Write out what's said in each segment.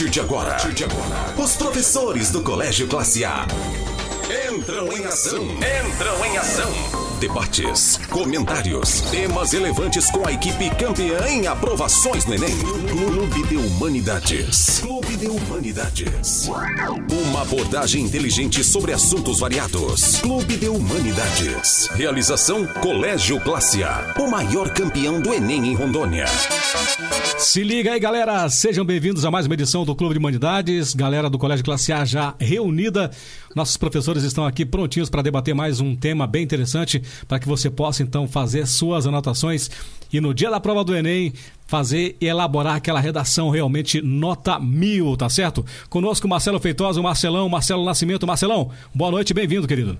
partir de agora, os professores do Colégio Classe A entram em ação. Entram em ação. Debates, comentários, temas relevantes com a equipe campeã em aprovações no Enem. Clube de Humanidades. Clube de Humanidades. Uma abordagem inteligente sobre assuntos variados. Clube de Humanidades. Realização Colégio Classe A. O maior campeão do Enem em Rondônia. Se liga aí, galera. Sejam bem-vindos a mais uma edição do Clube de Humanidades. Galera do Colégio Classe A já reunida. Nossos professores estão aqui prontinhos para debater mais um tema bem interessante para que você possa então fazer suas anotações e no dia da prova do Enem fazer e elaborar aquela redação realmente nota mil, tá certo? Conosco Marcelo Feitosa, Marcelão, Marcelo Nascimento. Marcelão, boa noite, bem-vindo, querido.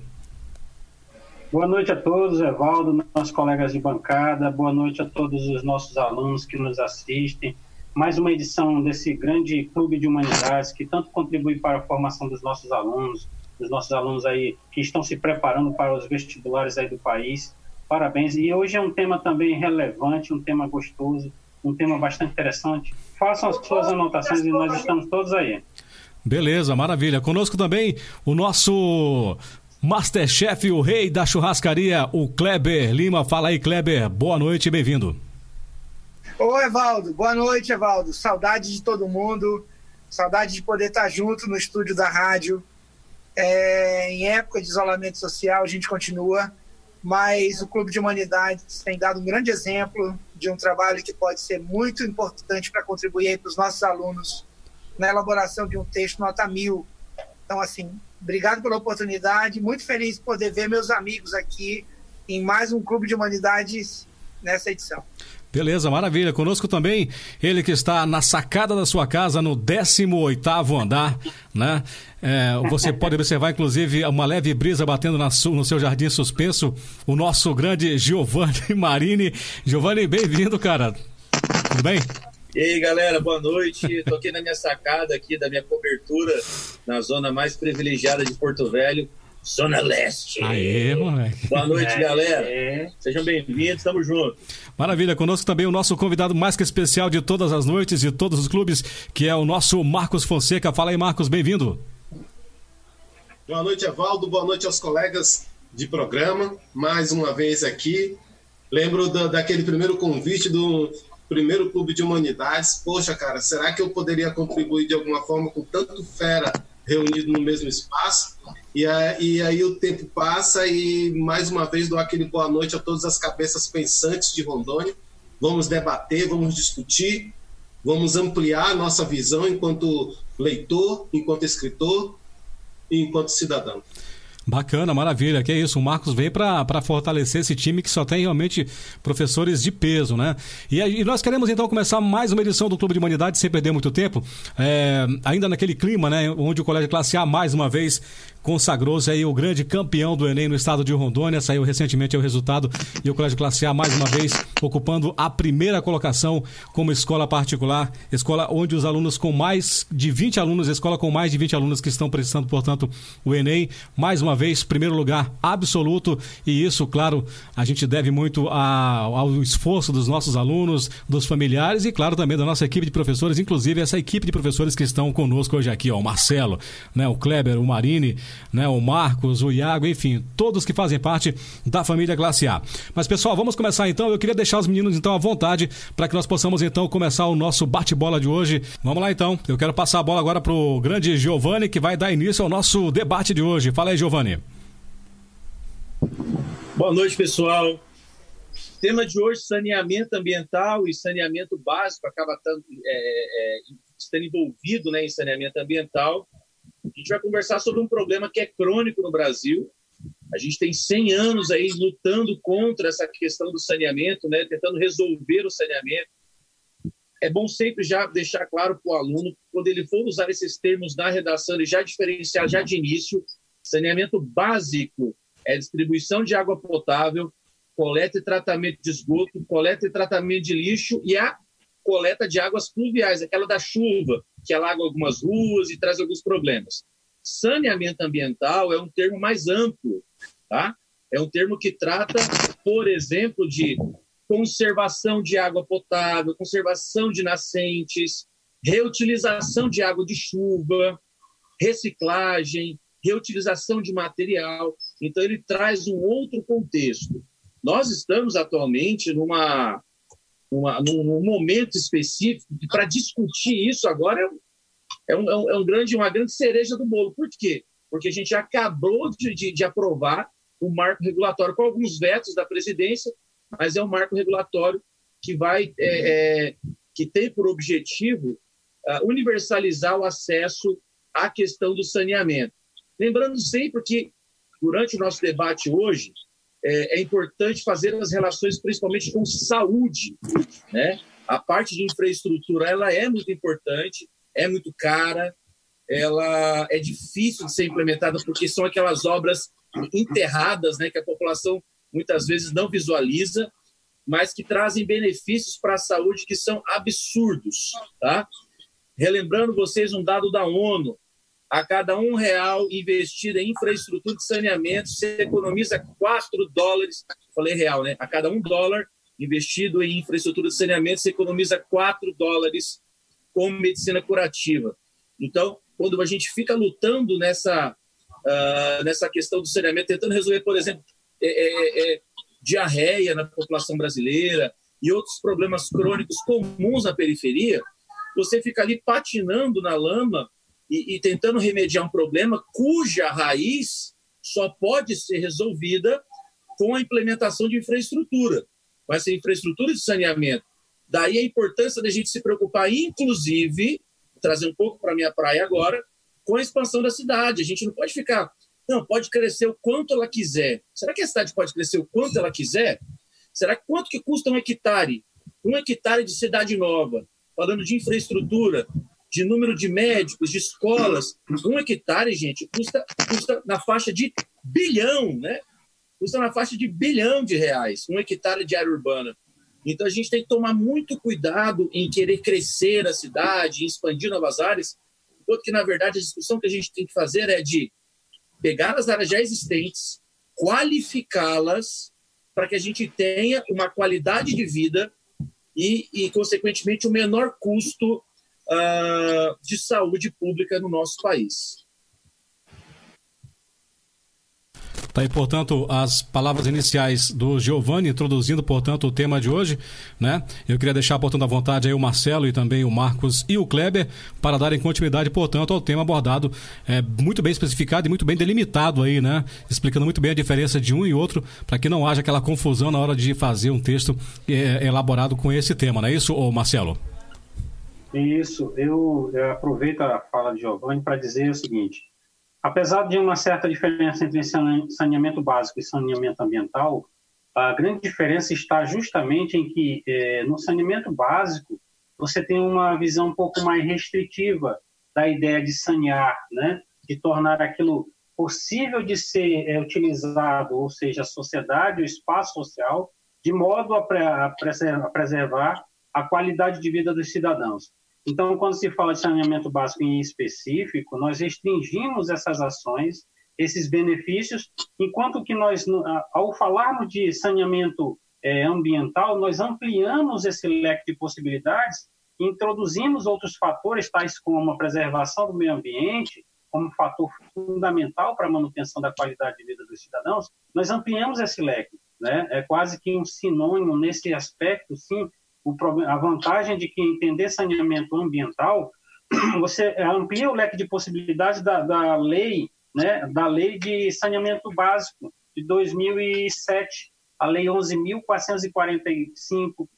Boa noite a todos, Evaldo, nossos colegas de bancada, boa noite a todos os nossos alunos que nos assistem. Mais uma edição desse grande clube de humanidades que tanto contribui para a formação dos nossos alunos, dos nossos alunos aí que estão se preparando para os vestibulares aí do país. Parabéns. E hoje é um tema também relevante, um tema gostoso, um tema bastante interessante. Façam as suas anotações e nós estamos todos aí. Beleza, maravilha. Conosco também o nosso Masterchef, o rei da churrascaria, o Kleber Lima. Fala aí, Kleber. Boa noite, bem-vindo. Ô, Evaldo. Boa noite, Evaldo. Saudade de todo mundo. Saudade de poder estar junto no estúdio da rádio. É, em época de isolamento social, a gente continua, mas o Clube de Humanidades tem dado um grande exemplo de um trabalho que pode ser muito importante para contribuir para os nossos alunos na elaboração de um texto nota mil. Então, assim, obrigado pela oportunidade, muito feliz de poder ver meus amigos aqui em mais um Clube de Humanidades nessa edição. Beleza, maravilha. Conosco também ele que está na sacada da sua casa, no 18º andar, né? É, você pode observar, inclusive, uma leve brisa batendo na, no seu jardim suspenso, o nosso grande Giovanni Marini. Giovanni, bem-vindo, cara. Tudo bem? E aí, galera, boa noite. Estou aqui na minha sacada aqui da minha cobertura, na zona mais privilegiada de Porto Velho, Zona Leste. Aê, moleque. Boa noite, galera. Sejam bem-vindos, tamo junto. Maravilha, conosco também o nosso convidado mais que especial de todas as noites de todos os clubes, que é o nosso Marcos Fonseca. Fala aí, Marcos, bem-vindo. Boa noite, Evaldo. Boa noite aos colegas de programa. Mais uma vez aqui. Lembro da, daquele primeiro convite do primeiro clube de humanidades. Poxa, cara, será que eu poderia contribuir de alguma forma com tanto fera reunido no mesmo espaço? E, e aí o tempo passa e mais uma vez dou aquele boa noite a todas as cabeças pensantes de Rondônia. Vamos debater, vamos discutir, vamos ampliar nossa visão enquanto leitor, enquanto escritor e enquanto cidadão. Bacana, maravilha. Que é isso, o Marcos veio para fortalecer esse time que só tem realmente professores de peso, né? E, e, nós queremos então começar mais uma edição do Clube de Humanidade, sem perder muito tempo, é, ainda naquele clima, né? Onde o Colégio Classe A, mais uma vez, consagrou-se aí o grande campeão do Enem no estado de Rondônia. Saiu recentemente o resultado e o Colégio Classe A, mais uma vez, ocupando a primeira colocação como escola particular. Escola onde os alunos com mais de 20 alunos, escola com mais de 20 alunos que estão prestando, portanto, o Enem. Mais uma vez, primeiro lugar absoluto. E isso, claro, a gente deve muito a, ao esforço dos nossos alunos, dos familiares e, claro, também da nossa equipe de professores, inclusive essa equipe de professores que estão conosco hoje aqui, ó, o Marcelo, né, o Kleber, o Marini né, o Marcos, o Iago, enfim, todos que fazem parte da família Classe A. Mas pessoal, vamos começar então. Eu queria deixar os meninos então à vontade para que nós possamos então começar o nosso bate-bola de hoje. Vamos lá então. Eu quero passar a bola agora para o grande Giovanni que vai dar início ao nosso debate de hoje. Fala aí, Giovanni. Boa noite, pessoal. Tema de hoje: saneamento ambiental e saneamento básico acaba estando, é, é, estando envolvido né, em saneamento ambiental a gente vai conversar sobre um problema que é crônico no Brasil. A gente tem 100 anos aí lutando contra essa questão do saneamento, né, tentando resolver o saneamento. É bom sempre já deixar claro para o aluno, quando ele for usar esses termos na redação, e já diferenciar já de início, saneamento básico é distribuição de água potável, coleta e tratamento de esgoto, coleta e tratamento de lixo e a coleta de águas pluviais, aquela da chuva, que alaga algumas ruas e traz alguns problemas. Saneamento ambiental é um termo mais amplo, tá? É um termo que trata, por exemplo, de conservação de água potável, conservação de nascentes, reutilização de água de chuva, reciclagem, reutilização de material. Então, ele traz um outro contexto. Nós estamos atualmente numa, numa num momento específico para discutir isso agora, é, um, é, um, é um grande, uma grande cereja do bolo. Por quê? Porque a gente acabou de, de, de aprovar o marco regulatório com alguns vetos da presidência, mas é um marco regulatório que vai é, é, que tem por objetivo uh, universalizar o acesso à questão do saneamento. Lembrando sempre que durante o nosso debate hoje é, é importante fazer as relações principalmente com saúde, né? A parte de infraestrutura ela é muito importante, é muito cara, ela é difícil de ser implementada porque são aquelas obras enterradas, né, que a população muitas vezes não visualiza, mas que trazem benefícios para a saúde que são absurdos, tá? Relembrando vocês um dado da ONU, a cada um real investido em infraestrutura de saneamento, você economiza 4 dólares, falei real, né? A cada um dólar investido em infraestrutura de saneamento, você economiza 4 dólares com medicina curativa. Então, quando a gente fica lutando nessa, uh, nessa questão do saneamento, tentando resolver, por exemplo, é, é, é, diarreia na população brasileira e outros problemas crônicos comuns na periferia, você fica ali patinando na lama e, e tentando remediar um problema cuja raiz só pode ser resolvida com a implementação de infraestrutura, vai ser infraestrutura de saneamento. Daí a importância da gente se preocupar, inclusive, trazer um pouco para a minha praia agora, com a expansão da cidade. A gente não pode ficar, não, pode crescer o quanto ela quiser. Será que a cidade pode crescer o quanto ela quiser? Será que quanto que custa um hectare? Um hectare de cidade nova, falando de infraestrutura, de número de médicos, de escolas. Um hectare, gente, custa, custa na faixa de bilhão, né? Custa na faixa de bilhão de reais, um hectare de área urbana. Então a gente tem que tomar muito cuidado em querer crescer a cidade, expandir novas áreas, enquanto que, na verdade, a discussão que a gente tem que fazer é de pegar as áreas já existentes, qualificá-las para que a gente tenha uma qualidade de vida e, e consequentemente, o menor custo uh, de saúde pública no nosso país. Tá aí, portanto, as palavras iniciais do Giovanni, introduzindo, portanto, o tema de hoje, né? Eu queria deixar, portanto, à vontade aí o Marcelo e também o Marcos e o Kleber para darem continuidade, portanto, ao tema abordado, é, muito bem especificado e muito bem delimitado aí, né? Explicando muito bem a diferença de um e outro, para que não haja aquela confusão na hora de fazer um texto é, elaborado com esse tema, não é isso, ô Marcelo? Isso, eu, eu aproveito a fala de Giovanni para dizer o seguinte: apesar de uma certa diferença entre saneamento básico e saneamento ambiental, a grande diferença está justamente em que é, no saneamento básico você tem uma visão um pouco mais restritiva da ideia de sanear, né? de tornar aquilo possível de ser é, utilizado, ou seja, a sociedade, o espaço social, de modo a, pre a preservar a qualidade de vida dos cidadãos. Então, quando se fala de saneamento básico em específico, nós restringimos essas ações, esses benefícios, enquanto que nós, ao falarmos de saneamento é, ambiental, nós ampliamos esse leque de possibilidades, introduzimos outros fatores, tais como a preservação do meio ambiente, como fator fundamental para a manutenção da qualidade de vida dos cidadãos, nós ampliamos esse leque. Né? É quase que um sinônimo nesse aspecto, sim, a vantagem de que entender saneamento ambiental, você amplia o leque de possibilidades da, da lei, né, da lei de saneamento básico de 2007, a lei 11.445.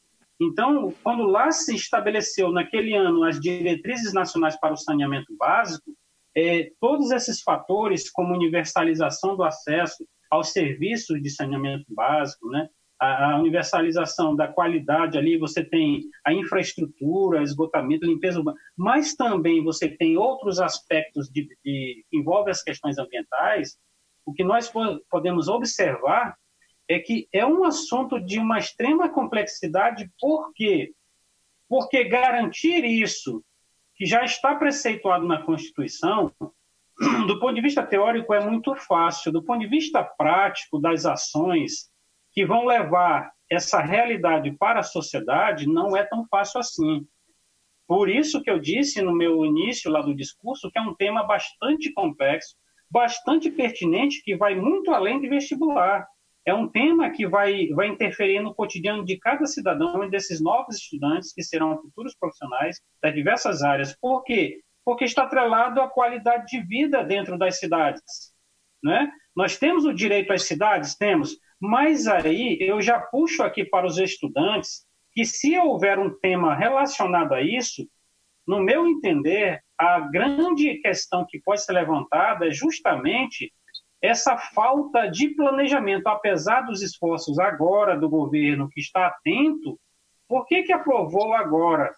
Então, quando lá se estabeleceu naquele ano as diretrizes nacionais para o saneamento básico, é, todos esses fatores, como universalização do acesso aos serviços de saneamento básico, né, a, universalização da qualidade ali, você tem a infraestrutura, esgotamento, limpeza urbana, mas também você tem outros aspectos de, de, que envolvem as questões ambientais. O que nós podemos observar é que é um assunto de uma extrema complexidade, por quê? Porque garantir isso, que já está preceituado na Constituição, do ponto de vista teórico é muito fácil, do ponto de vista prático das ações, que vão levar essa realidade para a sociedade não é tão fácil assim. Por isso que eu disse no meu início lá do discurso que é um tema bastante complexo, bastante pertinente, que vai muito além de vestibular. É um tema que vai, vai interferir no cotidiano de cada cidadão e desses novos estudantes que serão futuros profissionais das diversas áreas. Por quê? Porque está atrelado à qualidade de vida dentro das cidades. Né? Nós temos o direito às cidades? Temos. Mas aí eu já puxo aqui para os estudantes que se houver um tema relacionado a isso, no meu entender, a grande questão que pode ser levantada é justamente essa falta de planejamento, apesar dos esforços agora do governo que está atento, por que, que aprovou agora?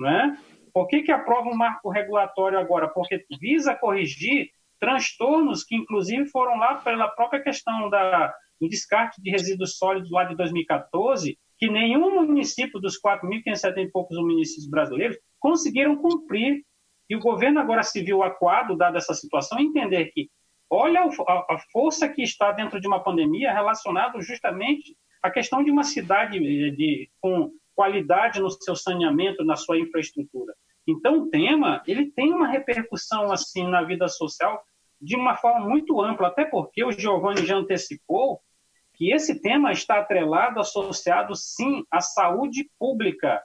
Né? Por que, que aprova um marco regulatório agora? Porque visa corrigir transtornos que, inclusive, foram lá pela própria questão da, do descarte de resíduos sólidos lá de 2014, que nenhum município dos 4.570 e poucos municípios brasileiros conseguiram cumprir. E o governo agora se viu aquado, dada essa situação, entender que olha a, força que está dentro de uma pandemia relacionado justamente à questão de uma cidade de, de, com qualidade no seu saneamento, na sua infraestrutura. Então, o tema ele tem uma repercussão assim na vida social de uma forma muito ampla, até porque o Giovanni já antecipou que esse tema está atrelado, associado sim à saúde pública,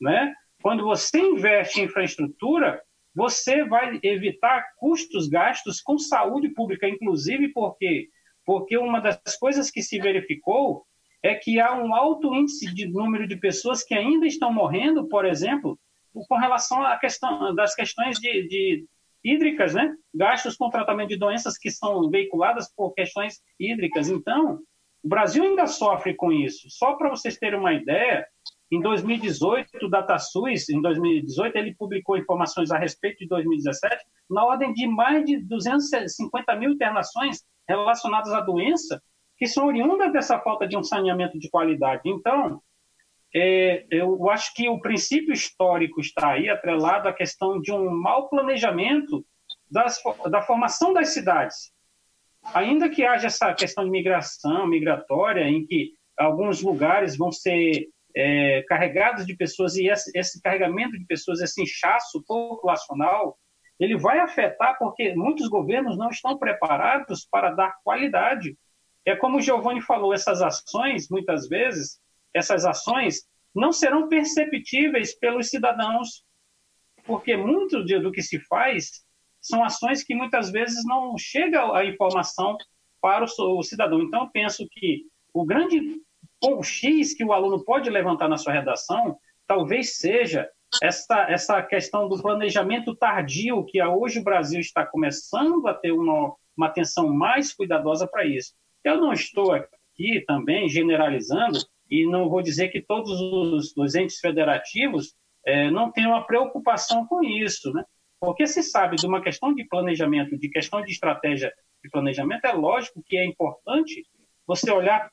né? Quando você investe em infraestrutura, você vai evitar custos gastos com saúde pública, inclusive porque porque uma das coisas que se verificou é que há um alto índice de número de pessoas que ainda estão morrendo, por exemplo, com relação à questão das questões de, de hídricas, né? Gastos com tratamento de doenças que são veiculadas por questões hídricas. Então, o Brasil ainda sofre com isso. Só para vocês terem uma ideia, em 2018, o DataSUS, em 2018, ele publicou informações a respeito de 2017, na ordem de mais de 250 mil internações relacionadas à doença, que são oriundas dessa falta de um saneamento de qualidade. Então, é, eu acho que o princípio histórico está aí atrelado à questão de um mau planejamento das, da formação das cidades. Ainda que haja essa questão de migração, migratória, em que alguns lugares vão ser é, carregados de pessoas e esse, esse carregamento de pessoas, esse inchaço populacional, ele vai afetar porque muitos governos não estão preparados para dar qualidade. É como o Giovanni falou, essas ações, muitas vezes, essas ações não serão perceptíveis pelos cidadãos, porque muito do que se faz são ações que muitas vezes não chega a informação para o cidadão. Então, eu penso que o grande ponto X que o aluno pode levantar na sua redação talvez seja essa, essa questão do planejamento tardio, que hoje o Brasil está começando a ter uma, uma atenção mais cuidadosa para isso. Eu não estou aqui também generalizando e não vou dizer que todos os, os entes federativos é, não têm uma preocupação com isso, né? Porque se sabe de uma questão de planejamento, de questão de estratégia de planejamento, é lógico que é importante você olhar,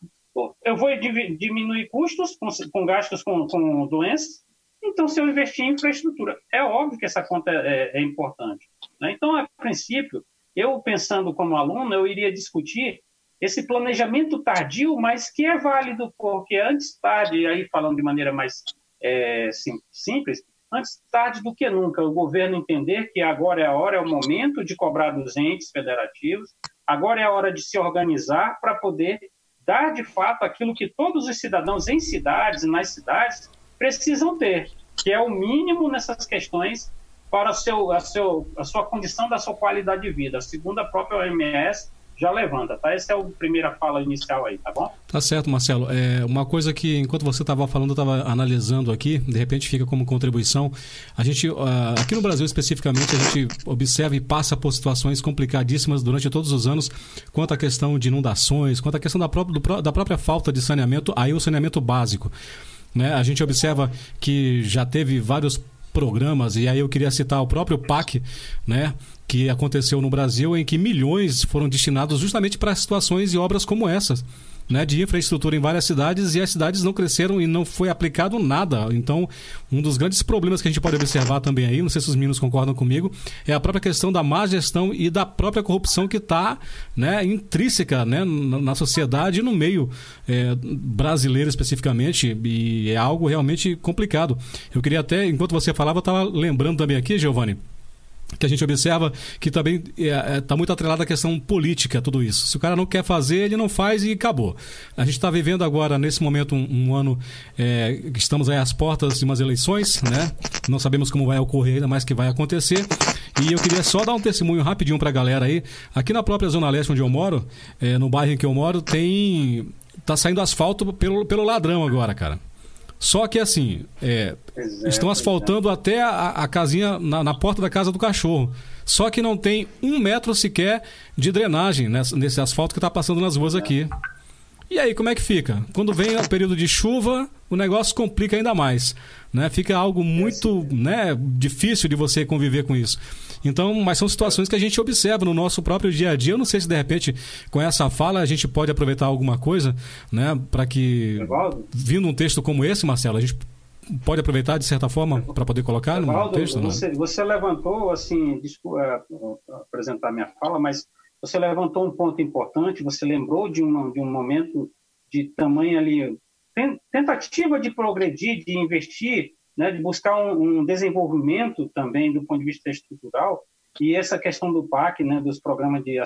eu vou diminuir custos com, com gastos com, com, doenças, então se eu investir em infraestrutura, é óbvio que essa conta é, é importante. Né? Então, a princípio, eu pensando como aluno, eu iria discutir esse planejamento tardio, mas que é válido, porque antes tarde, aí falando de maneira mais é, sim, simples, antes tarde do que nunca, o governo entender que agora é a hora, é o momento de cobrar dos entes federativos, agora é a hora de se organizar para poder dar de fato aquilo que todos os cidadãos em cidades e nas cidades precisam ter, que é o mínimo nessas questões para a, seu, a, seu, a sua condição da sua qualidade de vida. Segundo a própria OMS, já levanta, tá? Essa é a primeira fala inicial aí, tá bom? Tá certo, Marcelo. É uma coisa que, enquanto você estava falando, eu estava analisando aqui, de repente fica como contribuição. A gente, uh, aqui no Brasil especificamente, a gente observa e passa por situações complicadíssimas durante todos os anos, quanto à questão de inundações, quanto à questão da própria, da própria falta de saneamento, aí o saneamento básico. Né? A gente observa que já teve vários programas, e aí eu queria citar o próprio PAC, né? que aconteceu no Brasil, em que milhões foram destinados justamente para situações e obras como essas. Né, de infraestrutura em várias cidades e as cidades não cresceram e não foi aplicado nada. Então, um dos grandes problemas que a gente pode observar também aí, não sei se os meninos concordam comigo, é a própria questão da má gestão e da própria corrupção que está né, intrínseca né, na sociedade e no meio é, brasileiro especificamente, e é algo realmente complicado. Eu queria até, enquanto você falava, eu estava lembrando também aqui, Giovanni, que a gente observa que também está é, é, tá muito atrelada a questão política, tudo isso. Se o cara não quer fazer, ele não faz e acabou. A gente está vivendo agora, nesse momento, um, um ano é, que estamos aí às portas de umas eleições, né? Não sabemos como vai ocorrer, ainda que vai acontecer. E eu queria só dar um testemunho rapidinho para a galera aí. Aqui na própria Zona Leste, onde eu moro, é, no bairro em que eu moro, tem... Tá saindo asfalto pelo, pelo ladrão agora, cara. Só que assim, é, é, estão asfaltando é. até a, a casinha na, na, porta da casa do cachorro. Só que não tem um metro sequer de drenagem nesse, nesse asfalto que está passando nas ruas aqui. E aí, como é que fica? Quando vem o período de chuva, o negócio complica ainda mais. Né? Fica algo muito né, difícil de você conviver com isso. Então, mas são situações que a gente observa no nosso próprio dia a dia. Eu não sei se de repente com essa fala a gente pode aproveitar alguma coisa, né, para que vindo um texto como esse, Marcelo, a gente pode aproveitar de certa forma para poder colocar no texto, né? você, você levantou assim, desculpa, é, apresentar minha fala, mas você levantou um ponto importante. Você lembrou de um de um momento de tamanho ali tentativa de progredir, de investir né, de buscar um, um, desenvolvimento também do ponto de vista estrutural e essa questão do PAC, né, dos programas de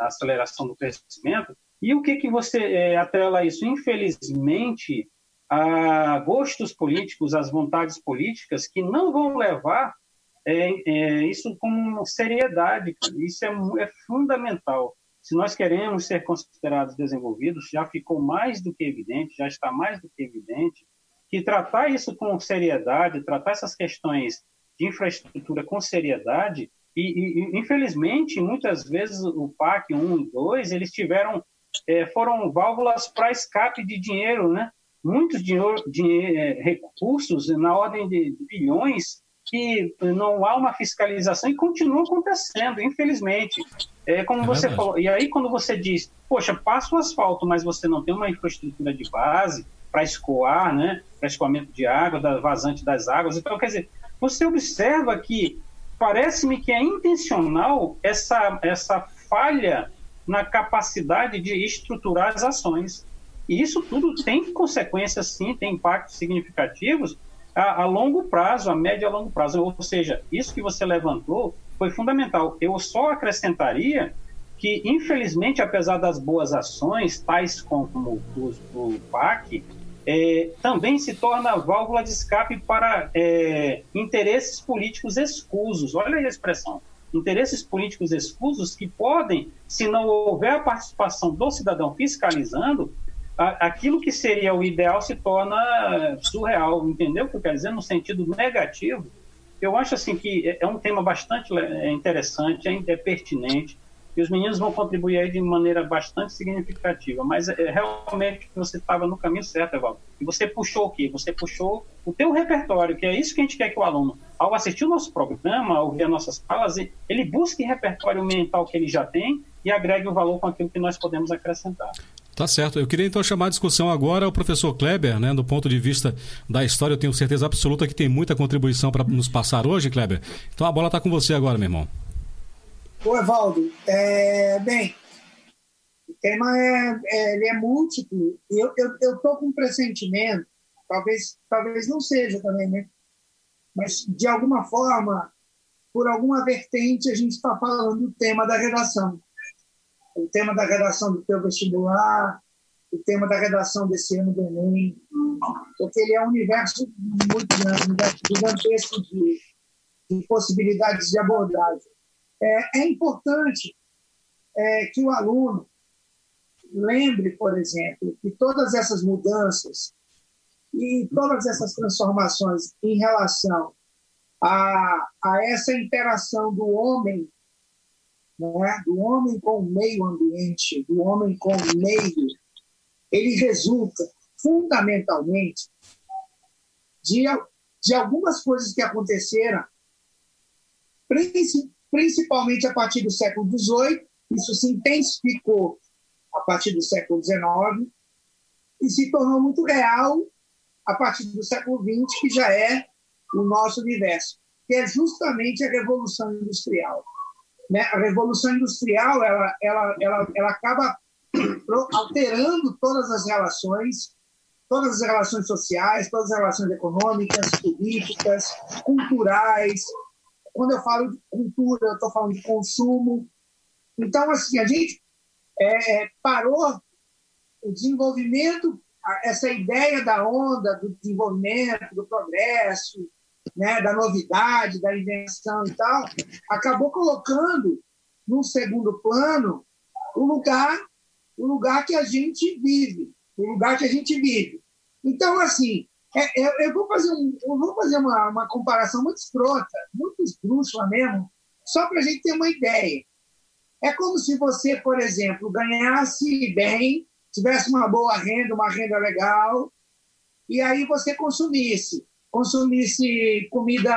aceleração do crescimento. E o que que você é, atrela isso? Infelizmente, a gostos políticos, as vontades políticas que não vão levar é, é, isso com seriedade. Isso é, é fundamental. Se nós queremos ser considerados desenvolvidos, já ficou mais do que evidente, já está mais do que evidente que tratar isso com seriedade, tratar essas questões de infraestrutura com seriedade, e, e infelizmente, muitas vezes o PAC 1 e 2, eles tiveram, é, foram válvulas para escape de dinheiro, né? Muitos dinheiro, dinheiro, é, recursos na ordem de bilhões que não há uma fiscalização e continua acontecendo, infelizmente. É como é você verdade. falou. E aí, quando você diz, poxa, passa o asfalto, mas você não tem uma infraestrutura de base, para escoar, né, para escoamento de água, da vazante das águas. Então, quer dizer, você observa que parece-me que é intencional essa, essa falha na capacidade de estruturar as ações. E isso tudo tem consequências, sim, tem impactos significativos a, a, longo prazo, a médio e a longo prazo. Ou seja, isso que você levantou foi fundamental. Eu só acrescentaria que, infelizmente, apesar das boas ações, tais como o, o PAC, é, também se torna válvula de escape para é, interesses políticos escusos. Olha aí a expressão. Interesses políticos escusos que podem, se não houver a participação do cidadão fiscalizando, a, aquilo que seria o ideal se torna surreal. Entendeu o que eu quero dizer? No sentido negativo. Eu acho assim que é, é um tema bastante é, interessante, é pertinente e os meninos vão contribuir aí de maneira bastante significativa. Mas é, realmente você estava no caminho certo, Evaldo. E você puxou o quê? Você puxou o teu repertório, que é isso que a gente quer que o aluno, ao assistir o nosso programa, ao ver as nossas falas, ele busque repertório mental que ele já tem e agregue o valor com aquilo que nós podemos acrescentar. Tá certo. Eu queria então chamar a discussão agora o professor Kleber, né, do ponto de vista da história. Eu tenho certeza absoluta que tem muita contribuição para nos passar hoje, Kleber. Então a bola está com você agora, meu irmão. Ô, Evaldo, é, bem, o tema é, é, ele é múltiplo. Eu estou eu, tô com um pressentimento, talvez, talvez não seja também, né? Mas, de alguma forma, por alguma vertente, a gente está falando do tema da redação. O tema da redação do teu vestibular, o tema da redação desse ano do Enem, porque ele é um universo muito grande, um gigantesco de, de possibilidades de abordagem. É, é importante é, que o aluno lembre, por exemplo, que todas essas mudanças e todas essas transformações em relação a, a essa interação do homem, né, do homem com o meio ambiente, do homem com o meio, ele resulta fundamentalmente de, de algumas coisas que aconteceram, principalmente a partir do século XVIII, isso se intensificou a partir do século XIX, e se tornou muito real a partir do século XX, que já é o nosso universo, que é justamente a Revolução Industrial. Né? A Revolução Industrial ela, ela, ela, ela acaba alterando todas as relações, todas as relações sociais, todas as relações econômicas, políticas, culturais. Quando eu falo de cultura, eu estou falando de consumo. Então, assim, a gente é, parou o desenvolvimento, essa ideia da onda do desenvolvimento, do progresso, né, da novidade, da invenção e tal, acabou colocando num segundo plano o lugar, o lugar que a gente vive, o lugar que a gente vive. Então, assim, é, é, eu vou fazer, um, eu vou fazer uma, uma comparação muito escrota, muito esdrúxula mesmo, só para a gente ter uma ideia. É como se você, por exemplo, ganhasse bem, tivesse uma boa renda, uma renda legal, e aí você consumisse consumisse comida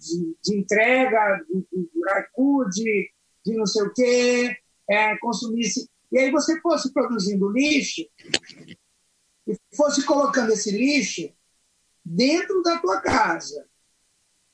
de, de entrega, de, de iFood, de não sei o quê, é, consumisse. E aí você fosse produzindo lixo fosse colocando esse lixo dentro da tua casa.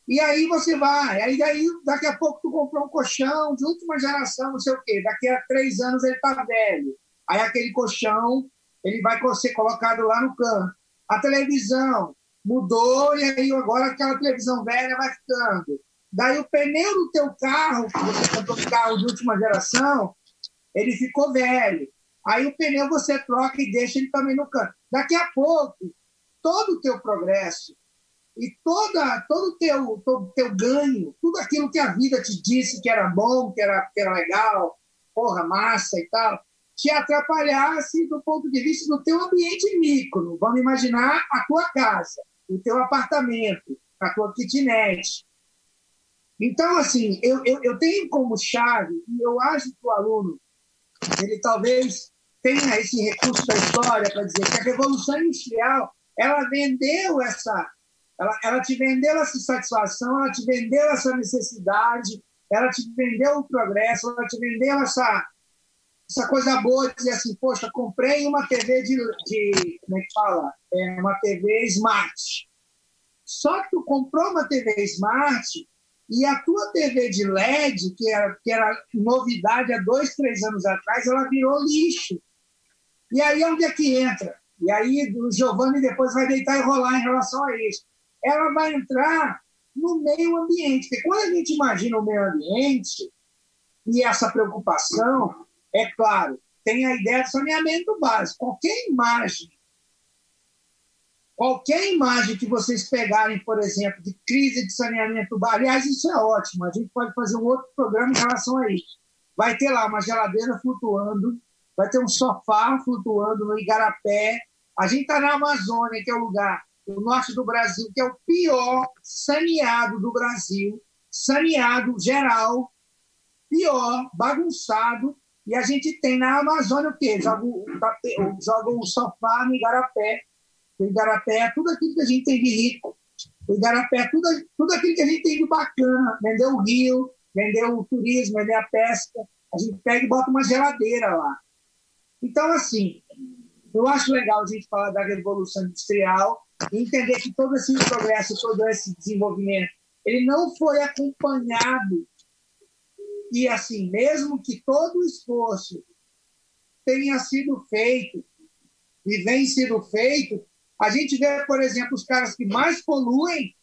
E aí você vai, aí daí daqui a pouco tu comprou um colchão de última geração, não sei o quê. Daqui a três anos ele tá velho. Aí aquele colchão ele vai ser colocado lá no canto. A televisão, mudou e aí agora aquela televisão velha vai ficando. Daí o pneu do teu carro, que você comprou carro de última geração, ele ficou velho. Aí o pneu você troca e deixa ele também no canto. Daqui a pouco, todo o teu progresso e toda, todo o teu, todo teu ganho, tudo aquilo que a vida te disse que era bom, que era, que era legal, porra, massa e tal, te atrapalhasse do ponto de vista do teu ambiente micro. Vamos imaginar a tua casa o teu apartamento, a tua kitnet. Então, assim, eu, eu, eu tenho como chave, e eu acho que o aluno, ele talvez tenha esse recurso da história para dizer que a Revolução Industrial, ela vendeu essa, ela, ela te vendeu essa satisfação, ela te vendeu essa necessidade, ela te vendeu o progresso, ela te vendeu essa, essa coisa boa de dizer assim, poxa, comprei uma TV de, de como é que fala? É uma TV Smart. Só que tu comprou uma TV Smart e a tua TV de LED, que era, que era novidade há dois, três anos atrás, ela virou lixo. E aí onde é que entra? E aí o Giovanni depois vai deitar e rolar em relação a isso. Ela vai entrar no meio ambiente. Porque quando a gente imagina o meio ambiente e essa preocupação, é claro, tem a ideia de saneamento básico. Qualquer imagem, qualquer imagem que vocês pegarem, por exemplo, de crise de saneamento básico, aliás, isso é ótimo, a gente pode fazer um outro programa em relação a isso. Vai ter lá uma geladeira flutuando, vai ter um sofá flutuando no Igarapé. A gente está na Amazônia, que é o lugar, o norte do Brasil, que é o pior saneado do Brasil, saneado geral, pior, bagunçado, e a gente tem na Amazônia o quê? Joga o, joga o sofá no Igarapé. O Igarapé é tudo aquilo que a gente tem de rico. O Igarapé é tudo, tudo aquilo que a gente tem de bacana. Vender o rio, vender o turismo, vender a pesca. A gente pega e bota uma geladeira lá. Então, assim, eu acho legal a gente falar da Revolução Industrial e entender que todo esse progresso, todo esse desenvolvimento, ele não foi acompanhado e assim, mesmo que todo o esforço tenha sido feito e vem sendo feito, a gente vê, por exemplo, os caras que mais poluem.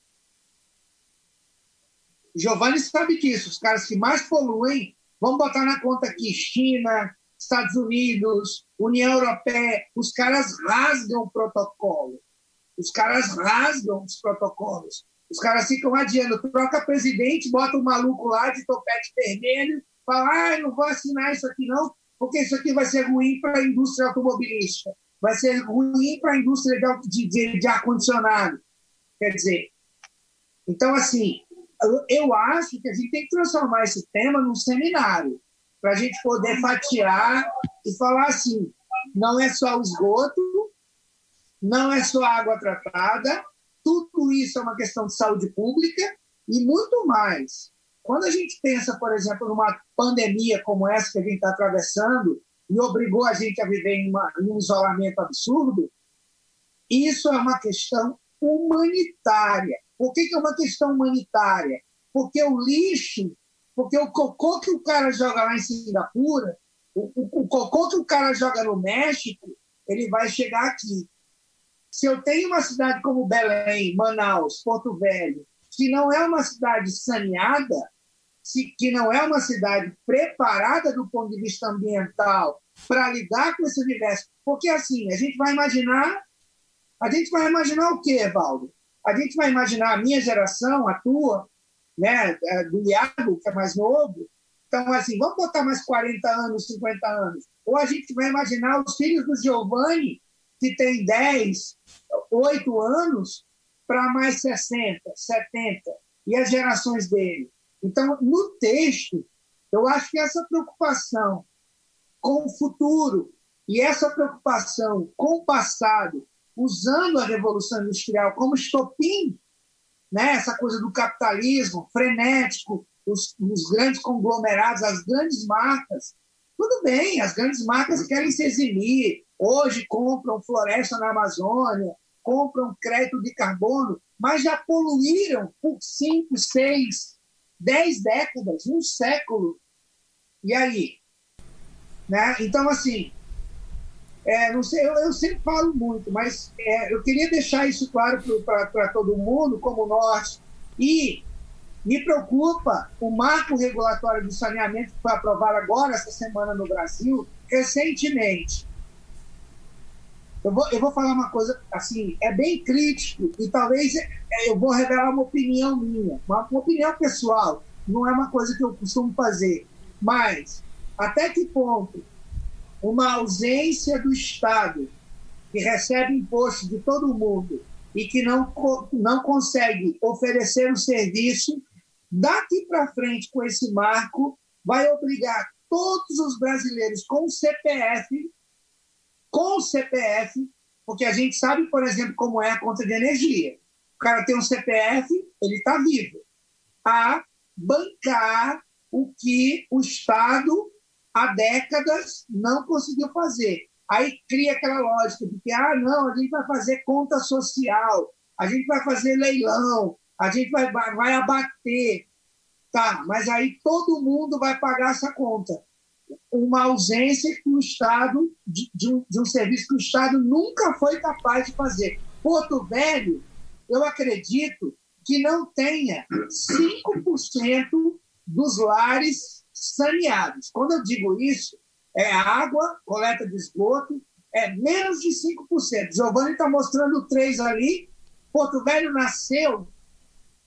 Giovanni sabe disso, os caras que mais poluem, vamos botar na conta aqui China, Estados Unidos, União Europeia, os caras rasgam o protocolo. Os caras rasgam os protocolos. Os caras ficam adiando, troca presidente, bota um maluco lá de topete vermelho, fala, ah, não vou assinar isso aqui não, porque isso aqui vai ser ruim para a indústria automobilística, vai ser ruim para a indústria de, de, de ar-condicionado. Quer dizer, então, assim, eu acho que a gente tem que transformar esse tema num seminário, para a gente poder fatiar e falar assim, não é só o esgoto, não é só água tratada, tudo isso é uma questão de saúde pública e muito mais. Quando a gente pensa, por exemplo, numa pandemia como essa que a gente está atravessando, e obrigou a gente a viver em, uma, em um isolamento absurdo, isso é uma questão humanitária. Por que, que é uma questão humanitária? Porque o lixo, porque o cocô que o cara joga lá em Singapura, o, o, o cocô que o cara joga no México, ele vai chegar aqui. Se eu tenho uma cidade como Belém, Manaus, Porto Velho, que não é uma cidade saneada, que não é uma cidade preparada do ponto de vista ambiental para lidar com esse universo. Porque assim, a gente vai imaginar, a gente vai imaginar o quê, Valdo? A gente vai imaginar a minha geração, a tua, né, é, do Iago, que é mais novo. Então, assim, vamos botar mais 40 anos, 50 anos. Ou a gente vai imaginar os filhos do Giovanni, que tem 10, 8 anos, para mais 60, 70, e as gerações dele. Então, no texto, eu acho que essa preocupação com o futuro e essa preocupação com o passado, usando a Revolução Industrial como estopim, né, essa coisa do capitalismo frenético, os, os grandes conglomerados, as grandes marcas, tudo bem, as grandes marcas querem se eximir, hoje compram floresta na Amazônia, compram crédito de carbono, mas já poluíram por cinco, seis, dez décadas, um século. E aí? Né? Então, assim, é, não sei, eu, eu, sempre falo muito, mas é, eu queria deixar isso claro para todo mundo, como nós. E me preocupa o marco regulatório do saneamento que foi aprovado agora, essa semana no Brasil, recentemente. Eu vou, eu vou falar uma coisa, assim, é bem crítico e talvez é, eu vou revelar uma opinião minha, uma, uma opinião pessoal, não é uma coisa que eu costumo fazer. Mas, até que ponto uma ausência do Estado, que recebe imposto de todo mundo e que não, não consegue oferecer o um serviço, daqui para frente, com esse marco, vai obrigar todos os brasileiros com CPF, com CPF, porque a gente sabe, por exemplo, como é a conta de energia. O cara tem um CPF, ele está vivo, a bancar o que o Estado, há décadas, não conseguiu fazer. Aí cria aquela lógica de que, ah, não, a gente vai fazer conta social, a gente vai fazer leilão, a gente vai, vai, vai abater. Tá, mas aí todo mundo vai pagar essa conta. Uma ausência que o Estado, de, de, um, de um serviço que o Estado nunca foi capaz de fazer. Porto Velho, eu acredito que não tenha 5% dos lares saneados. Quando eu digo isso, é água, coleta de esgoto, é menos de 5%. Giovanni está mostrando três ali. Porto Velho nasceu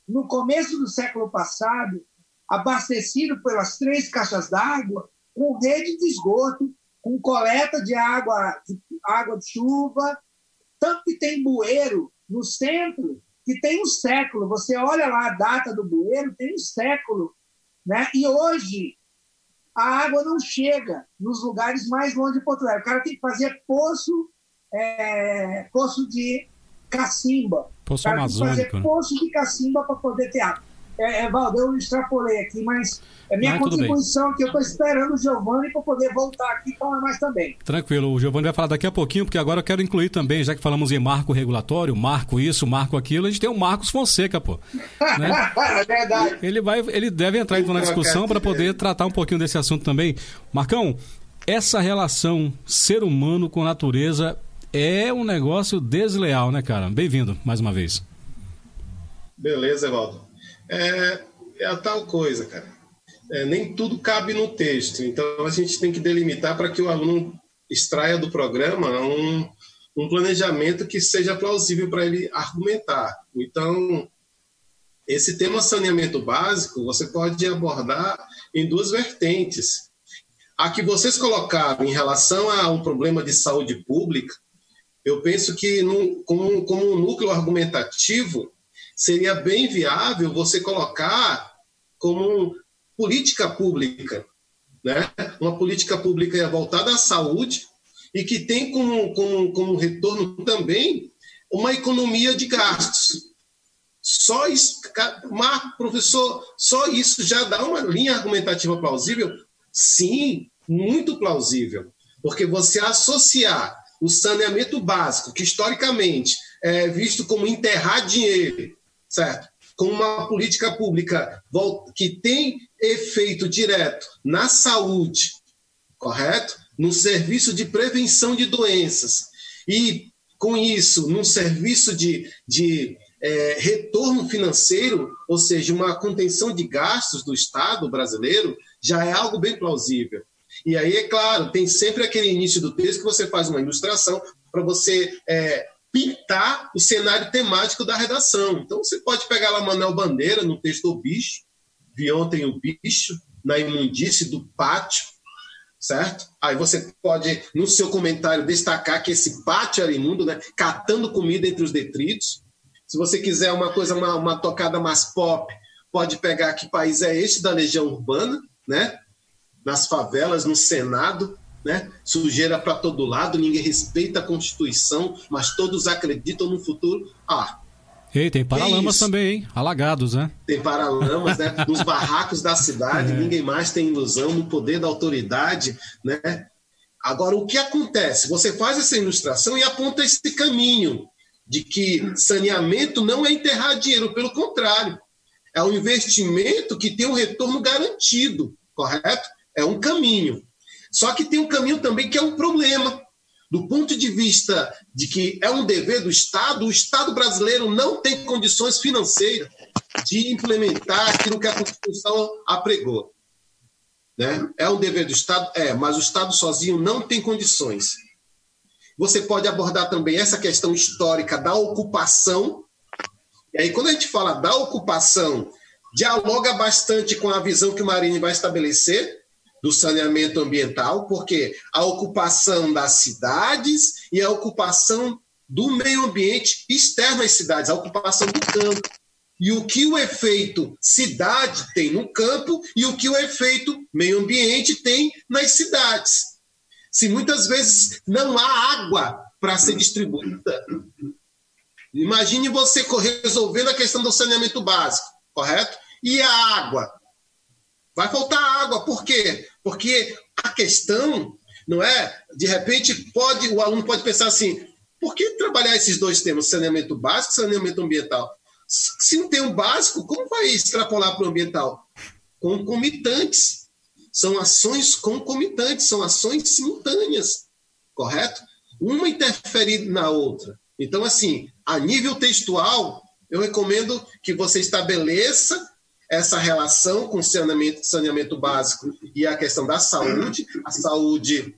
no começo do século passado, abastecido pelas três caixas d'água, com rede de esgoto, com coleta de água, de água de chuva, tanto que tem bueiro no centro que tem um século. Você olha lá a data do bueiro, tem um século. Né? E hoje a água não chega nos lugares mais longe de Porto Velho. O cara tem que fazer poço, é, poço de cacimba. Poço o cara amazônico. Tem que fazer né? poço de cacimba para poder ter água. É, é, Valdo, eu extrapolei aqui, mas é minha Não, contribuição que eu estou esperando o Giovanni para poder voltar aqui e falar mais também. Tranquilo, o Giovanni vai falar daqui a pouquinho, porque agora eu quero incluir também, já que falamos em marco regulatório, marco isso, marco aquilo, a gente tem o Marcos Fonseca, pô. Né? é verdade. Ele, vai, ele deve entrar então na discussão para poder tratar um pouquinho desse assunto também. Marcão, essa relação ser humano com natureza é um negócio desleal, né, cara? Bem-vindo mais uma vez. Beleza, Evaldo é, é a tal coisa, cara. É, nem tudo cabe no texto, então a gente tem que delimitar para que o aluno extraia do programa um, um planejamento que seja plausível para ele argumentar. Então, esse tema saneamento básico você pode abordar em duas vertentes. A que vocês colocaram em relação a um problema de saúde pública, eu penso que no, como, como um núcleo argumentativo, seria bem viável você colocar como política pública, né? uma política pública voltada à saúde e que tem como, como, como retorno também uma economia de gastos. Só isso, Marco, professor, só isso já dá uma linha argumentativa plausível? Sim, muito plausível. Porque você associar o saneamento básico, que historicamente é visto como enterrar dinheiro, certo? Com uma política pública que tem efeito direto na saúde, correto? No serviço de prevenção de doenças. E, com isso, num serviço de, de é, retorno financeiro, ou seja, uma contenção de gastos do Estado brasileiro, já é algo bem plausível. E aí, é claro, tem sempre aquele início do texto que você faz uma ilustração para você é, pintar o cenário temático da redação. Então, você pode pegar lá Manuel Bandeira no texto O Bicho, vi ontem o bicho, na imundície do pátio, certo? Aí você pode, no seu comentário, destacar que esse pátio era imundo, né? catando comida entre os detritos. Se você quiser uma coisa, uma, uma tocada mais pop, pode pegar que país é este da Legião Urbana, né? nas favelas, no Senado, né? Sujeira para todo lado, ninguém respeita a Constituição, mas todos acreditam no futuro. Ah. Ei, tem paralamas também, hein? Alagados, né? Tem paralamas, né? Nos barracos da cidade, é. ninguém mais tem ilusão no poder da autoridade, né? Agora, o que acontece? Você faz essa ilustração e aponta esse caminho de que saneamento não é enterrar dinheiro, pelo contrário, é um investimento que tem um retorno garantido, correto? É um caminho. Só que tem um caminho também que é um problema. Do ponto de vista de que é um dever do Estado, o Estado brasileiro não tem condições financeiras de implementar aquilo que a Constituição apregou. Né? É um dever do Estado? É, mas o Estado sozinho não tem condições. Você pode abordar também essa questão histórica da ocupação. E aí, quando a gente fala da ocupação, dialoga bastante com a visão que o Marinho vai estabelecer, do saneamento ambiental, porque a ocupação das cidades e a ocupação do meio ambiente externo às cidades, a ocupação do campo. E o que o efeito cidade tem no campo e o que o efeito meio ambiente tem nas cidades. Se muitas vezes não há água para ser distribuída, imagine você resolvendo a questão do saneamento básico, correto? E a água? Vai faltar água, por quê? Porque a questão, não é? De repente, pode o aluno pode pensar assim: por que trabalhar esses dois temas, saneamento básico e saneamento ambiental? Se não tem um básico, como vai extrapolar para o ambiental? Concomitantes. São ações concomitantes, são ações simultâneas, correto? Uma interfere na outra. Então, assim, a nível textual, eu recomendo que você estabeleça essa relação com saneamento, saneamento básico e a questão da saúde, a saúde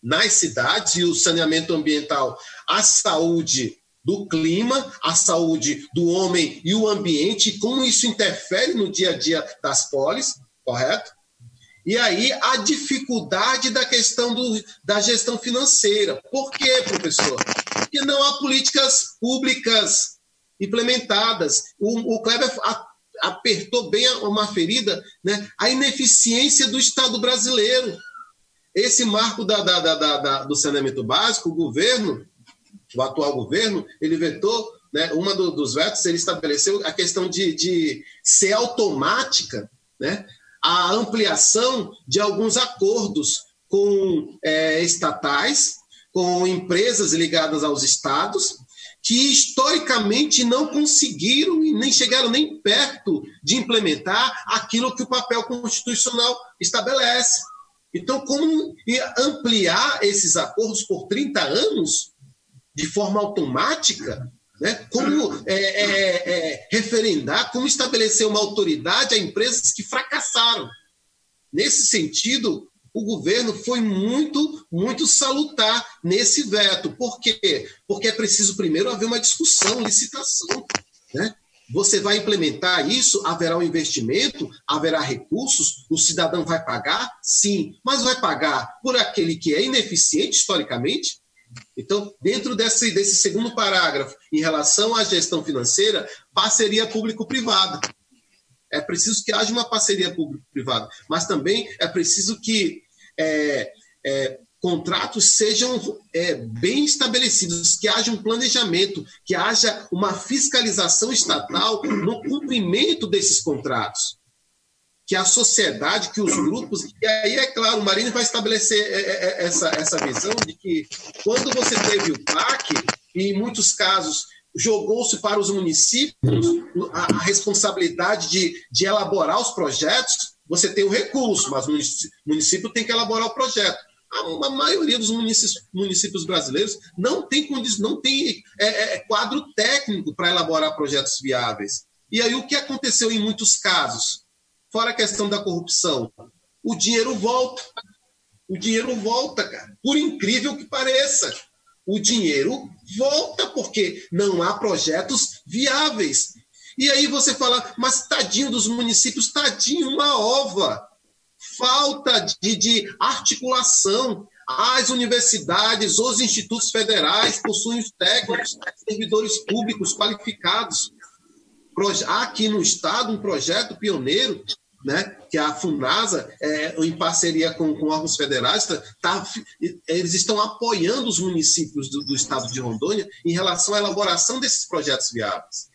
nas cidades e o saneamento ambiental, a saúde do clima, a saúde do homem e o ambiente, como isso interfere no dia a dia das polis, correto? E aí a dificuldade da questão do, da gestão financeira. Por quê, professor? Porque não há políticas públicas implementadas. O, o Kleber apertou bem uma ferida, né? a ineficiência do Estado brasileiro. Esse marco da, da, da, da, do saneamento básico, o governo, o atual governo, ele vetou, né, uma do, dos vetos, ele estabeleceu a questão de, de ser automática né, a ampliação de alguns acordos com é, estatais, com empresas ligadas aos estados, que historicamente não conseguiram e nem chegaram nem perto de implementar aquilo que o papel constitucional estabelece. Então, como ampliar esses acordos por 30 anos de forma automática? Né? Como é, é, é, referendar, como estabelecer uma autoridade a empresas que fracassaram? Nesse sentido, o governo foi muito, muito salutar nesse veto. Por quê? Porque é preciso primeiro haver uma discussão, licitação. Né? Você vai implementar isso, haverá um investimento, haverá recursos, o cidadão vai pagar? Sim, mas vai pagar por aquele que é ineficiente historicamente? Então, dentro desse, desse segundo parágrafo, em relação à gestão financeira, parceria público-privada. É preciso que haja uma parceria público-privada, mas também é preciso que é, é, contratos sejam é, bem estabelecidos, que haja um planejamento, que haja uma fiscalização estatal no cumprimento desses contratos. que a sociedade, que os grupos, e aí é claro, o Marinho vai estabelecer é, é, é, essa, essa visão de que quando você teve o PAC, e em muitos casos jogou-se para os municípios a, a responsabilidade de, de elaborar os projetos, você tem o recurso, mas o município, tem que elaborar o projeto. A, a maioria dos municípios, municípios, brasileiros não tem, não tem é, é, quadro técnico para elaborar projetos viáveis. E aí o que aconteceu em muitos casos? Fora a questão da corrupção, o dinheiro volta. O dinheiro volta, cara. Por incrível que pareça o dinheiro volta, porque não há projetos viáveis. E aí você fala, mas tadinho dos municípios, tadinho, uma ova. Falta de, de articulação. As universidades, os institutos federais possuem os técnicos, servidores públicos qualificados. Aqui no Estado, um projeto pioneiro né, que a FUNASA, é, em parceria com, com órgãos federais, tá, tá, eles estão apoiando os municípios do, do, estado de Rondônia em relação à elaboração desses projetos viáveis.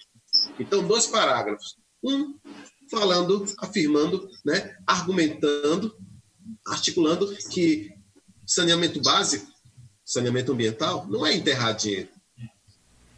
Então, dois parágrafos. Um, falando, afirmando, né, argumentando, articulando que saneamento básico, saneamento ambiental, não é enterrar dinheiro.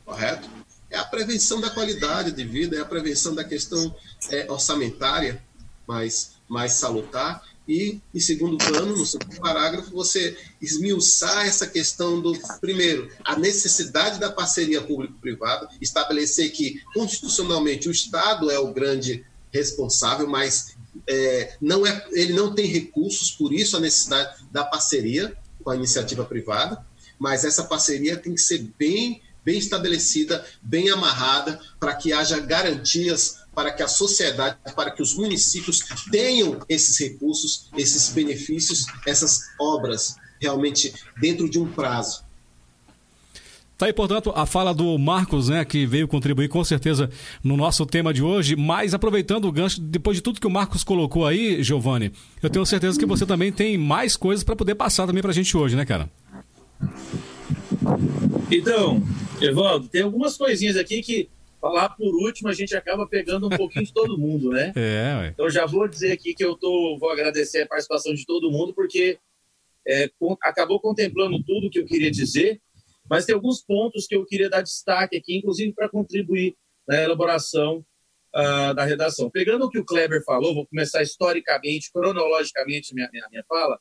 Correto? É a prevenção da qualidade de vida, é a prevenção da questão é, orçamentária, mais, mais salutar. E, em segundo plano, no segundo parágrafo, você esmiuçar essa questão do, primeiro, a necessidade da parceria público-privada, estabelecer que, constitucionalmente, o Estado é o grande responsável, mas é, não é, ele não tem recursos, por isso a necessidade da parceria com a iniciativa privada, mas essa parceria tem que ser bem, bem estabelecida, bem amarrada, para que haja garantias para que a sociedade, para que os municípios tenham esses recursos, esses benefícios, essas obras realmente dentro de um prazo. Tá aí, portanto, a fala do Marcos, né, que veio contribuir com certeza no nosso tema de hoje, mas aproveitando o gancho, depois de tudo que o Marcos colocou aí, Giovanni, eu tenho certeza que você também tem mais coisas para poder passar também para a gente hoje, né, cara? Então, Evaldo, tem algumas coisinhas aqui que falar por último, a gente acaba pegando um pouquinho de todo mundo, né? É, ué. Então já vou dizer aqui que eu tô, vou agradecer a participação de todo mundo, porque é, acabou contemplando tudo que eu queria dizer, mas tem alguns pontos que eu queria dar destaque aqui, inclusive para contribuir na elaboração uh, da redação. Pegando o que o Kleber falou, vou começar historicamente, cronologicamente minha, minha, minha fala,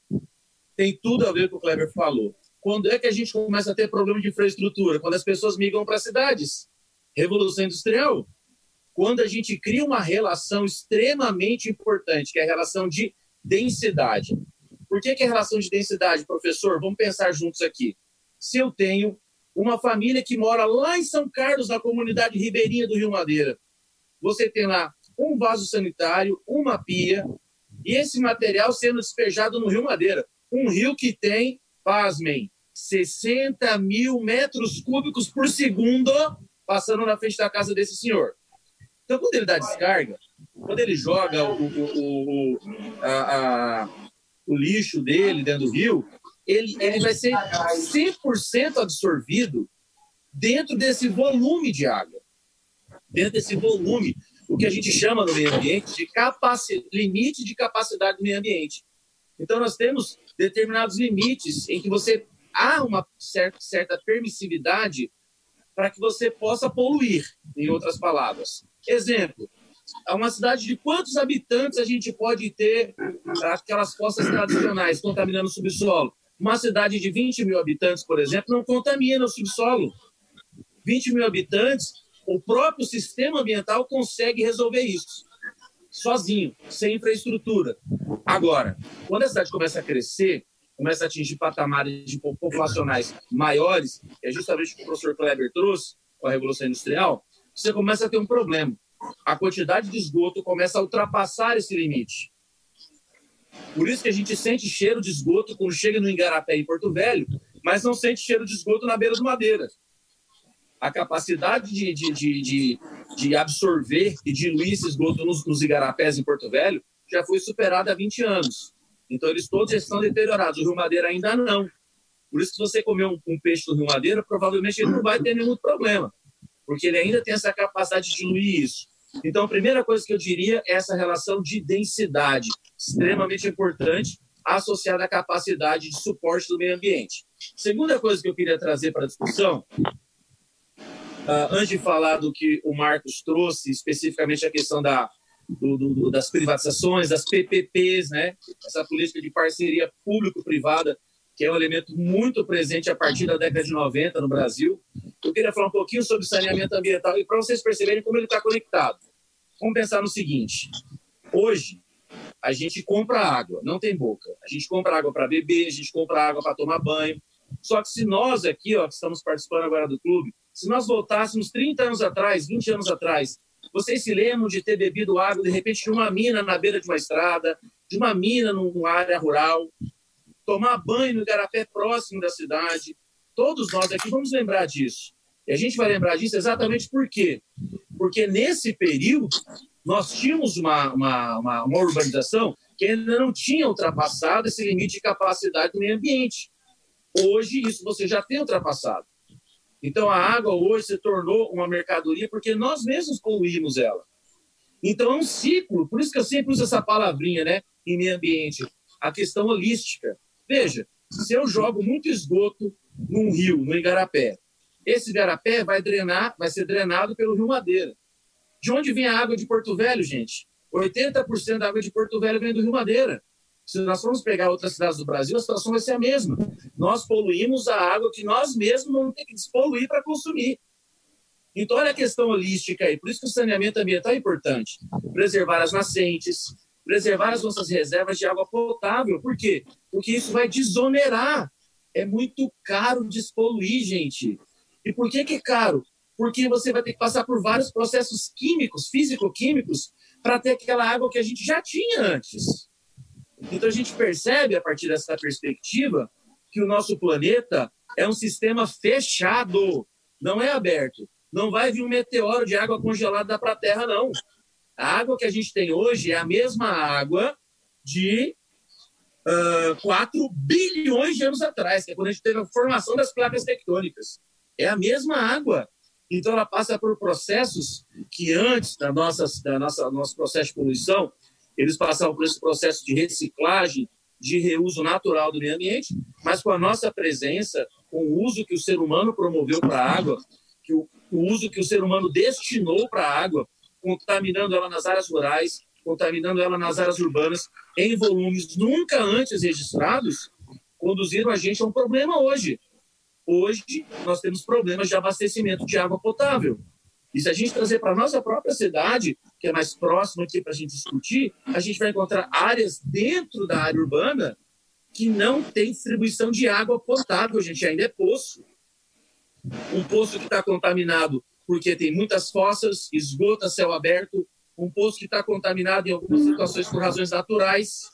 tem tudo a ver com o que o Kleber falou. Quando é que a gente começa a ter problema de infraestrutura? Quando as pessoas migram para cidades Revolução Industrial, quando a gente cria uma relação extremamente importante, que é a relação de densidade. Por que, que é a relação de densidade, professor? Vamos pensar juntos aqui. Se eu tenho uma família que mora lá em São Carlos, na comunidade ribeirinha do Rio Madeira, você tem lá um vaso sanitário, uma pia, e esse material sendo despejado no Rio Madeira. Um rio que tem, pasmem, 60 mil metros cúbicos por segundo passando na frente da casa desse senhor. Então, quando ele dá descarga, quando ele joga o, o, o, a, a, o lixo dele dentro do rio, ele, ele vai ser 100% absorvido dentro desse volume de água. Dentro desse volume, o que a gente chama no meio ambiente de limite de capacidade do meio ambiente. Então, nós temos determinados limites em que você há uma certa, certa permissividade para que você possa poluir, em outras palavras. Exemplo, uma cidade de quantos habitantes a gente pode ter aquelas fossas tradicionais contaminando o subsolo? Uma cidade de 20 mil habitantes, por exemplo, não contamina o subsolo. 20 mil habitantes, o próprio sistema ambiental consegue resolver isso sozinho, sem infraestrutura. Agora, quando a cidade começa a crescer, começa a atingir patamares populacionais maiores, que é justamente o que o professor Kleber trouxe com a Revolução Industrial, você começa a ter um problema. A quantidade de esgoto começa a ultrapassar esse limite. Por isso que a gente sente cheiro de esgoto quando chega no Igarapé, em Porto Velho, mas não sente cheiro de esgoto na beira do Madeira. A capacidade de, de, de, de, de absorver e diluir esse esgoto nos, nos Igarapés, em Porto Velho, já foi superada há 20 anos. Então, eles todos estão deteriorados. O Rio Madeira ainda não. Por isso, se você comer um, um peixe do Rio Madeira, provavelmente ele não vai ter nenhum problema, porque ele ainda tem essa capacidade de diluir isso. Então, a primeira coisa que eu diria é essa relação de densidade, extremamente importante, associada à capacidade de suporte do meio ambiente. Segunda coisa que eu queria trazer para a discussão, uh, antes de falar do que o Marcos trouxe, especificamente a questão da, do, do, das privatizações, das PPPs, né? essa política de parceria público-privada, que é um elemento muito presente a partir da década de 90 no Brasil. Eu queria falar um pouquinho sobre saneamento ambiental e para vocês perceberem como ele está conectado. Vamos pensar no seguinte: hoje, a gente compra água, não tem boca. A gente compra água para beber, a gente compra água para tomar banho. Só que se nós aqui, ó, que estamos participando agora do clube, se nós voltássemos 30 anos atrás, 20 anos atrás, vocês se lembram de ter bebido água, de repente, de uma mina na beira de uma estrada, de uma mina numa área rural, tomar banho no igarapé próximo da cidade. Todos nós aqui vamos lembrar disso. E a gente vai lembrar disso exatamente por quê? Porque nesse período, nós tínhamos uma, uma, uma, uma urbanização que ainda não tinha ultrapassado esse limite de capacidade do meio ambiente. Hoje, isso você já tem ultrapassado. Então, a água hoje se tornou uma mercadoria porque nós mesmos poluímos ela. Então, é um ciclo. Por isso que eu sempre uso essa palavrinha, né, em meio ambiente, a questão holística. Veja, se eu jogo muito esgoto num rio, no Igarapé, esse Igarapé vai drenar, vai ser drenado pelo Rio Madeira. De onde vem a água de Porto Velho, gente? 80% da água de Porto Velho vem do Rio Madeira. Se nós formos pegar outras cidades do Brasil, a situação vai ser a mesma. Nós poluímos a água que nós mesmos vamos ter que despoluir para consumir. Então, olha a questão holística aí. Por isso que o saneamento ambiental é importante. Preservar as nascentes, preservar as nossas reservas de água potável. Por quê? Porque isso vai desonerar. É muito caro despoluir, gente. E por que, que é caro? Porque você vai ter que passar por vários processos químicos, físico-químicos, para ter aquela água que a gente já tinha antes. Então a gente percebe, a partir dessa perspectiva, que o nosso planeta é um sistema fechado, não é aberto. Não vai vir um meteoro de água congelada para a Terra, não. A água que a gente tem hoje é a mesma água de uh, 4 bilhões de anos atrás, que é quando a gente teve a formação das placas tectônicas. É a mesma água. Então, ela passa por processos que antes da nossa, da nossa nosso processo de poluição, eles passavam por esse processo de reciclagem, de reuso natural do meio ambiente, mas com a nossa presença, com o uso que o ser humano promoveu para a água, que o, o uso que o ser humano destinou para a água, contaminando ela nas áreas rurais, contaminando ela nas áreas urbanas, em volumes nunca antes registrados, conduziram a gente a um problema hoje. Hoje, nós temos problemas de abastecimento de água potável. E se a gente trazer para a nossa própria cidade, que é mais próxima aqui para a gente discutir, a gente vai encontrar áreas dentro da área urbana que não tem distribuição de água potável, gente, ainda é poço. Um poço que está contaminado porque tem muitas fossas, esgoto céu aberto, um poço que está contaminado em algumas situações por razões naturais,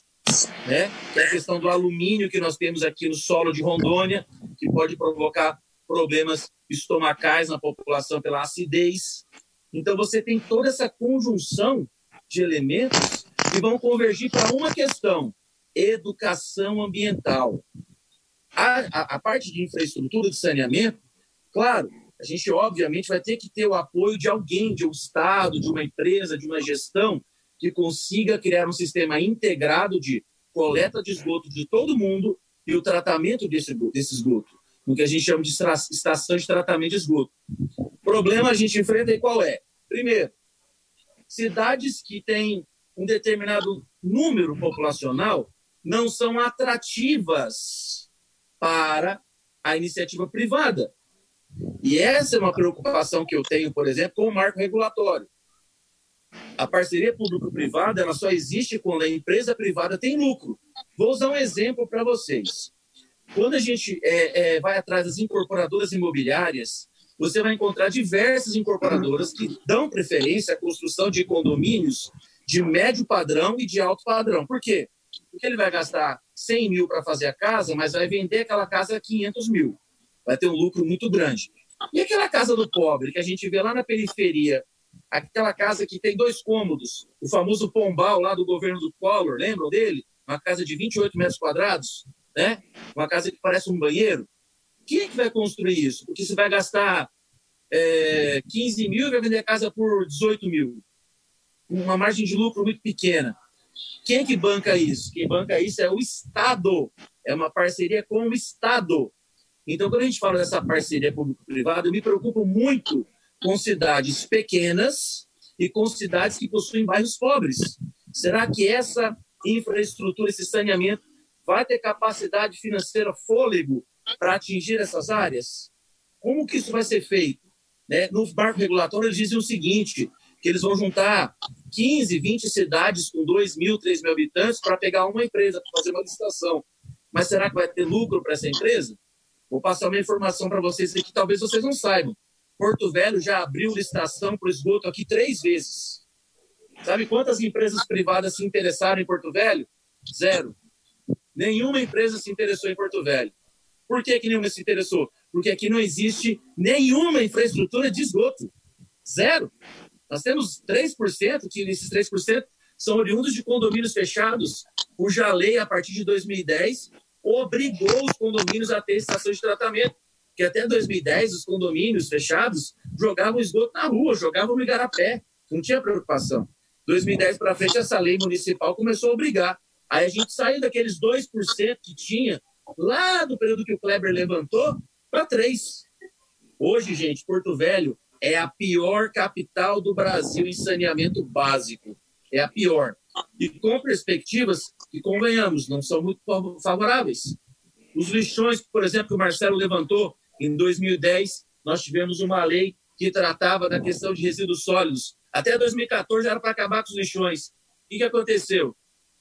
né? que é a questão do alumínio que nós temos aqui no solo de Rondônia, que pode provocar problemas estomacais na população pela acidez. Então, você tem toda essa conjunção de elementos que vão convergir para uma questão: educação ambiental. A, a, a, parte de infraestrutura de saneamento, claro, a gente obviamente vai ter que ter o apoio de alguém, de um Estado, de uma empresa, de uma gestão que consiga criar um sistema integrado de coleta de esgoto de todo mundo e o tratamento desse, desse esgoto, no que a gente chama de estação de tratamento de esgoto. O problema a gente enfrenta e qual é? Primeiro, cidades que têm um determinado número populacional não são atrativas para a iniciativa privada. E essa é uma preocupação que eu tenho, por exemplo, com o marco regulatório. A parceria público-privada ela só existe quando a empresa privada tem lucro. Vou usar um exemplo para vocês. Quando a gente é, é, vai atrás das incorporadoras imobiliárias, você vai encontrar diversas incorporadoras que dão preferência à construção de condomínios de médio padrão e de alto padrão. Por quê? Porque ele vai gastar 100 mil para fazer a casa, mas vai vender aquela casa a 500 mil. Vai ter um lucro muito grande. E aquela casa do pobre que a gente vê lá na periferia, aquela casa que tem dois cômodos, o famoso Pombal lá do governo do Collor, lembram dele? Uma casa de 28 metros quadrados, né? Uma casa que parece um banheiro. Quem é que vai construir isso? Porque você vai gastar é, 15 mil e vai vender a casa por 18 mil. uma margem de lucro muito pequena. Quem é que banca isso? Quem banca isso é o Estado. É uma parceria com o Estado. Então, quando a gente fala dessa parceria público-privada, eu me preocupo muito com cidades pequenas e com cidades que possuem bairros pobres. Será que essa infraestrutura, esse saneamento, vai ter capacidade financeira, fôlego, para atingir essas áreas? Como que isso vai ser feito? Né? No marco regulatório, eles dizem o seguinte, que eles vão juntar 15, 20 cidades com 2 mil, 3 mil habitantes para pegar uma empresa, para fazer uma licitação. Mas será que vai ter lucro para essa empresa? Vou passar uma informação para vocês aqui talvez vocês não saibam. Porto Velho já abriu licitação para o esgoto aqui três vezes. Sabe quantas empresas privadas se interessaram em Porto Velho? Zero. Nenhuma empresa se interessou em Porto Velho. Por que, que nenhuma se interessou? Porque aqui não existe nenhuma infraestrutura de esgoto. Zero. Nós temos 3%, que esses 3% são oriundos de condomínios fechados, cuja lei, a partir de 2010, obrigou os condomínios a ter estação de tratamento. Que até 2010, os condomínios fechados jogavam esgoto na rua, jogavam no igarapé. Não tinha preocupação. 2010 para frente, essa lei municipal começou a obrigar. Aí a gente saiu daqueles 2% que tinha lá do período que o Kleber levantou para 3%. Hoje, gente, Porto Velho é a pior capital do Brasil em saneamento básico. É a pior. E com perspectivas que, convenhamos, não são muito favoráveis. Os lixões, por exemplo, que o Marcelo levantou em 2010, nós tivemos uma lei que tratava da questão de resíduos sólidos. Até 2014 era para acabar com os lixões. O que, que aconteceu?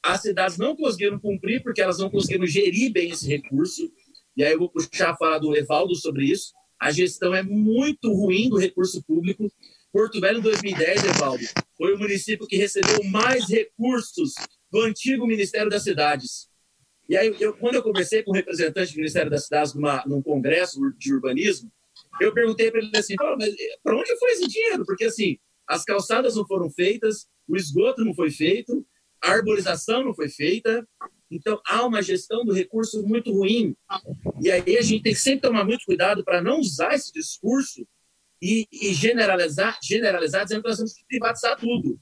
As cidades não conseguiram cumprir porque elas não conseguiram gerir bem esse recurso. E aí eu vou puxar a fala do Evaldo sobre isso. A gestão é muito ruim do recurso público. Porto Velho, em 2010, Evaldo, foi o município que recebeu mais recursos do antigo Ministério das Cidades. E aí, eu, quando eu conversei com o representante do Ministério das Cidades numa, num congresso de urbanismo, eu perguntei para ele assim, mas para onde foi esse dinheiro? Porque assim, as calçadas não foram feitas, o esgoto não foi feito, a arborização não foi feita. Então, há uma gestão do recurso muito ruim. E aí a gente tem que sempre tomar muito cuidado para não usar esse discurso e, e, generalizar, generalizar dizendo que nós temos que privatizar tudo.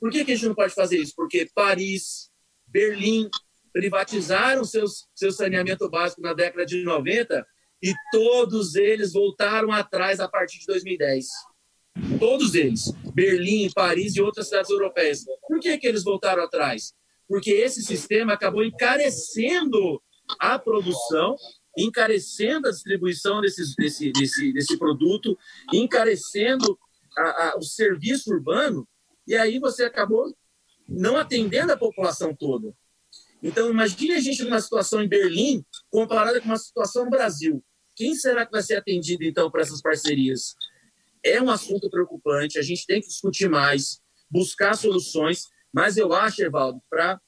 Por que, que a gente não pode fazer isso? Porque Paris, Berlim privatizaram seus, seu saneamento básico na década de 90 e todos eles voltaram atrás a partir de 2010. Todos eles. Berlim, Paris e outras cidades europeias. Por que, que eles voltaram atrás? Porque esse sistema acabou encarecendo a produção, encarecendo a distribuição desses, desse, desse, desse produto, encarecendo a, a, o serviço urbano, e aí você acabou não atendendo a população toda. Então, imagine a gente numa situação em Berlim comparada com uma situação no Brasil. Quem será que vai ser atendido, então, por essas parcerias? É um assunto preocupante, a gente tem que discutir mais, buscar soluções, mas eu acho, Evaldo, para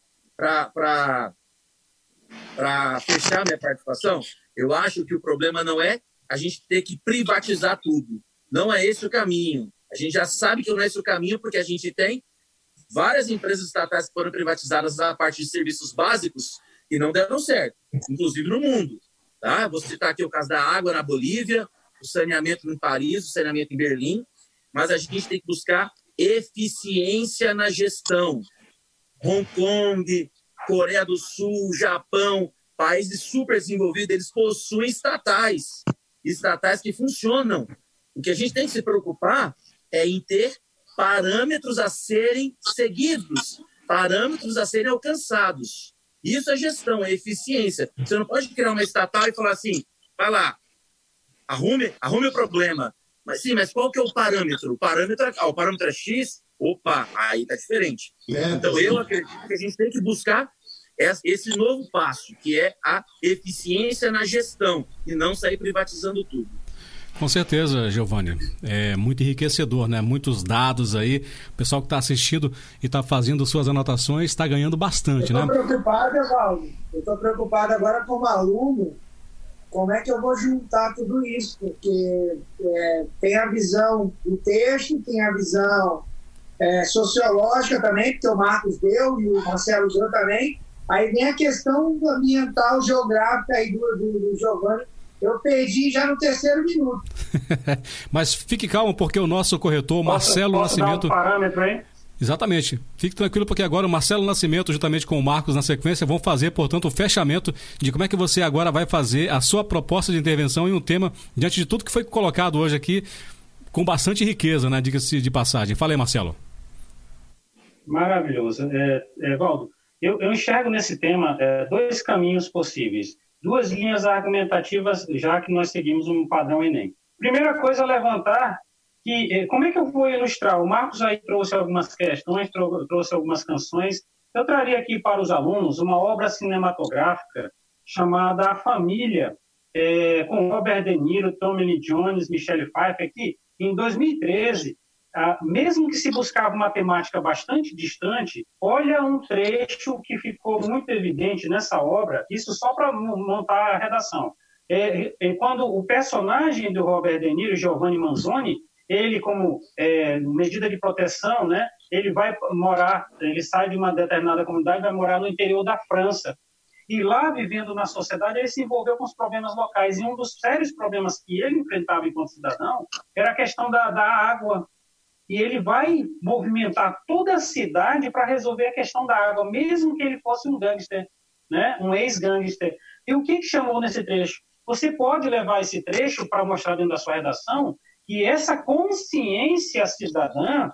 fechar minha participação, eu acho que o problema não é a gente ter que privatizar tudo. Não é esse o caminho. A gente já sabe que não é esse o caminho, porque a gente tem várias empresas estatais que foram privatizadas a partir de serviços básicos e não deram certo, inclusive no mundo. Tá? Vou citar aqui o caso da água na Bolívia, o saneamento em Paris, o saneamento em Berlim, mas a gente tem que buscar eficiência na gestão. Hong Kong, Coreia do Sul, Japão, países super desenvolvidos, eles possuem estatais, estatais que funcionam. O que a gente tem que se preocupar é em ter parâmetros a serem seguidos, parâmetros a serem alcançados. Isso é gestão, é eficiência. Você não pode criar uma estatal e falar assim, vai lá, arrume, arrume o problema. Mas sim, mas qual que é o parâmetro? O parâmetro, é, ah, o parâmetro é X, opa, aí tá diferente. É, então eu acredito que a gente tem que buscar esse novo passo, que é a eficiência na gestão e não sair privatizando tudo. Com certeza, Giovanni. É muito enriquecedor, né? Muitos dados aí. O pessoal que está assistindo e está fazendo suas anotações está ganhando bastante, eu né? Estou preocupado, Evaldo. Eu estou preocupado agora como aluno. Como é que eu vou juntar tudo isso? Porque é, tem a visão do texto, tem a visão é, sociológica também, que o Marcos deu e o Marcelo deu também. Aí vem a questão ambiental, geográfica aí do, do, do Giovanni eu perdi já no terceiro minuto. Mas fique calmo, porque o nosso corretor, posso, Marcelo posso Nascimento. Dar um parâmetro aí? Exatamente. Fique tranquilo, porque agora o Marcelo Nascimento, juntamente com o Marcos na sequência, vão fazer, portanto, o fechamento de como é que você agora vai fazer a sua proposta de intervenção em um tema, diante de tudo que foi colocado hoje aqui, com bastante riqueza, né? Diga-se de passagem. Fala aí, Marcelo. Maravilhoso. É, é, Valdo, eu, eu enxergo nesse tema é, dois caminhos possíveis, duas linhas argumentativas, já que nós seguimos um padrão Enem. Primeira coisa, levantar que eh, como é que eu vou ilustrar? O Marcos aí trouxe algumas questões, trouxe algumas canções. Eu traria aqui para os alunos uma obra cinematográfica chamada A Família, é, com Robert De Niro, Tommy Lee Jones, Michelle Pfeiffer, que em 2013, ah, mesmo que se buscava uma temática bastante distante, olha um trecho que ficou muito evidente nessa obra, isso só para montar a redação. É, é, quando o personagem do Robert De Niro, Giovanni Manzoni, ele como é, medida de proteção, né, ele vai morar, ele sai de uma determinada comunidade, vai morar no interior da França. E lá, vivendo na sociedade, ele se envolveu com os problemas locais. E um dos sérios problemas que ele enfrentava enquanto cidadão era a questão da, da água. E ele vai movimentar toda a cidade para resolver a questão da água, mesmo que ele fosse um gangster, né? um ex-gangster. E o que, que chamou nesse trecho? Você pode levar esse trecho para mostrar dentro da sua redação que essa consciência cidadã,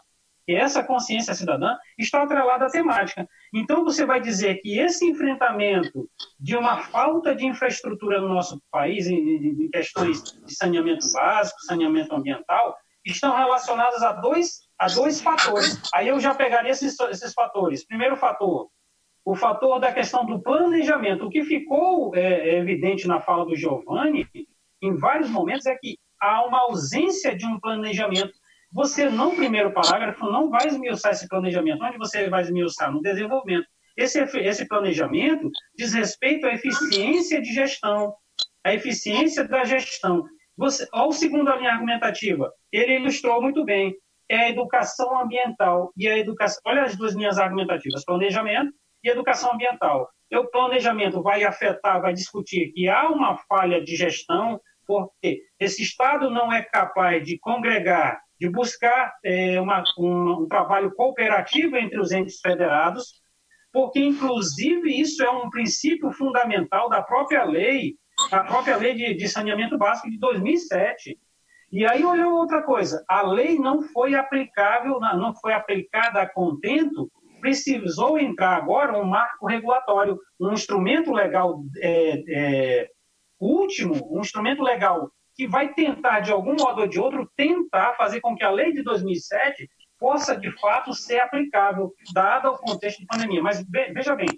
que essa consciência cidadã está atrelada à temática. Então você vai dizer que esse enfrentamento de uma falta de infraestrutura no nosso país em, questões de saneamento básico, saneamento ambiental, estão relacionadas a dois a dois fatores. Aí eu já pegaria esses, esses fatores. Primeiro fator, o fator da questão do planejamento. O que ficou é, evidente na fala do Giovanni, em vários momentos, é que há uma ausência de um planejamento. Você, no primeiro parágrafo, não vai esmiuçar esse planejamento. Onde você vai esmiuçar? No desenvolvimento. Esse, esse planejamento diz respeito à eficiência de gestão, à eficiência da gestão. Você, olha o segundo linha argumentativa. Ele ilustrou muito bem. É a educação ambiental e a educação. Olha as duas linhas argumentativas: planejamento e educação ambiental. O planejamento vai afetar, vai discutir que há uma falha de gestão, porque esse Estado não é capaz de congregar, de buscar é, uma, um, um trabalho cooperativo entre os entes federados, porque, inclusive, isso é um princípio fundamental da própria lei, da própria lei de, de saneamento básico de 2007. E aí, olha outra coisa, a lei não foi aplicável, não foi aplicada a contento, precisou entrar agora um marco regulatório, um instrumento legal é, é, último, um instrumento legal que vai tentar, de algum modo ou de outro, tentar fazer com que a lei de 2007 possa, de fato, ser aplicável, dado o contexto de pandemia. Mas, veja bem,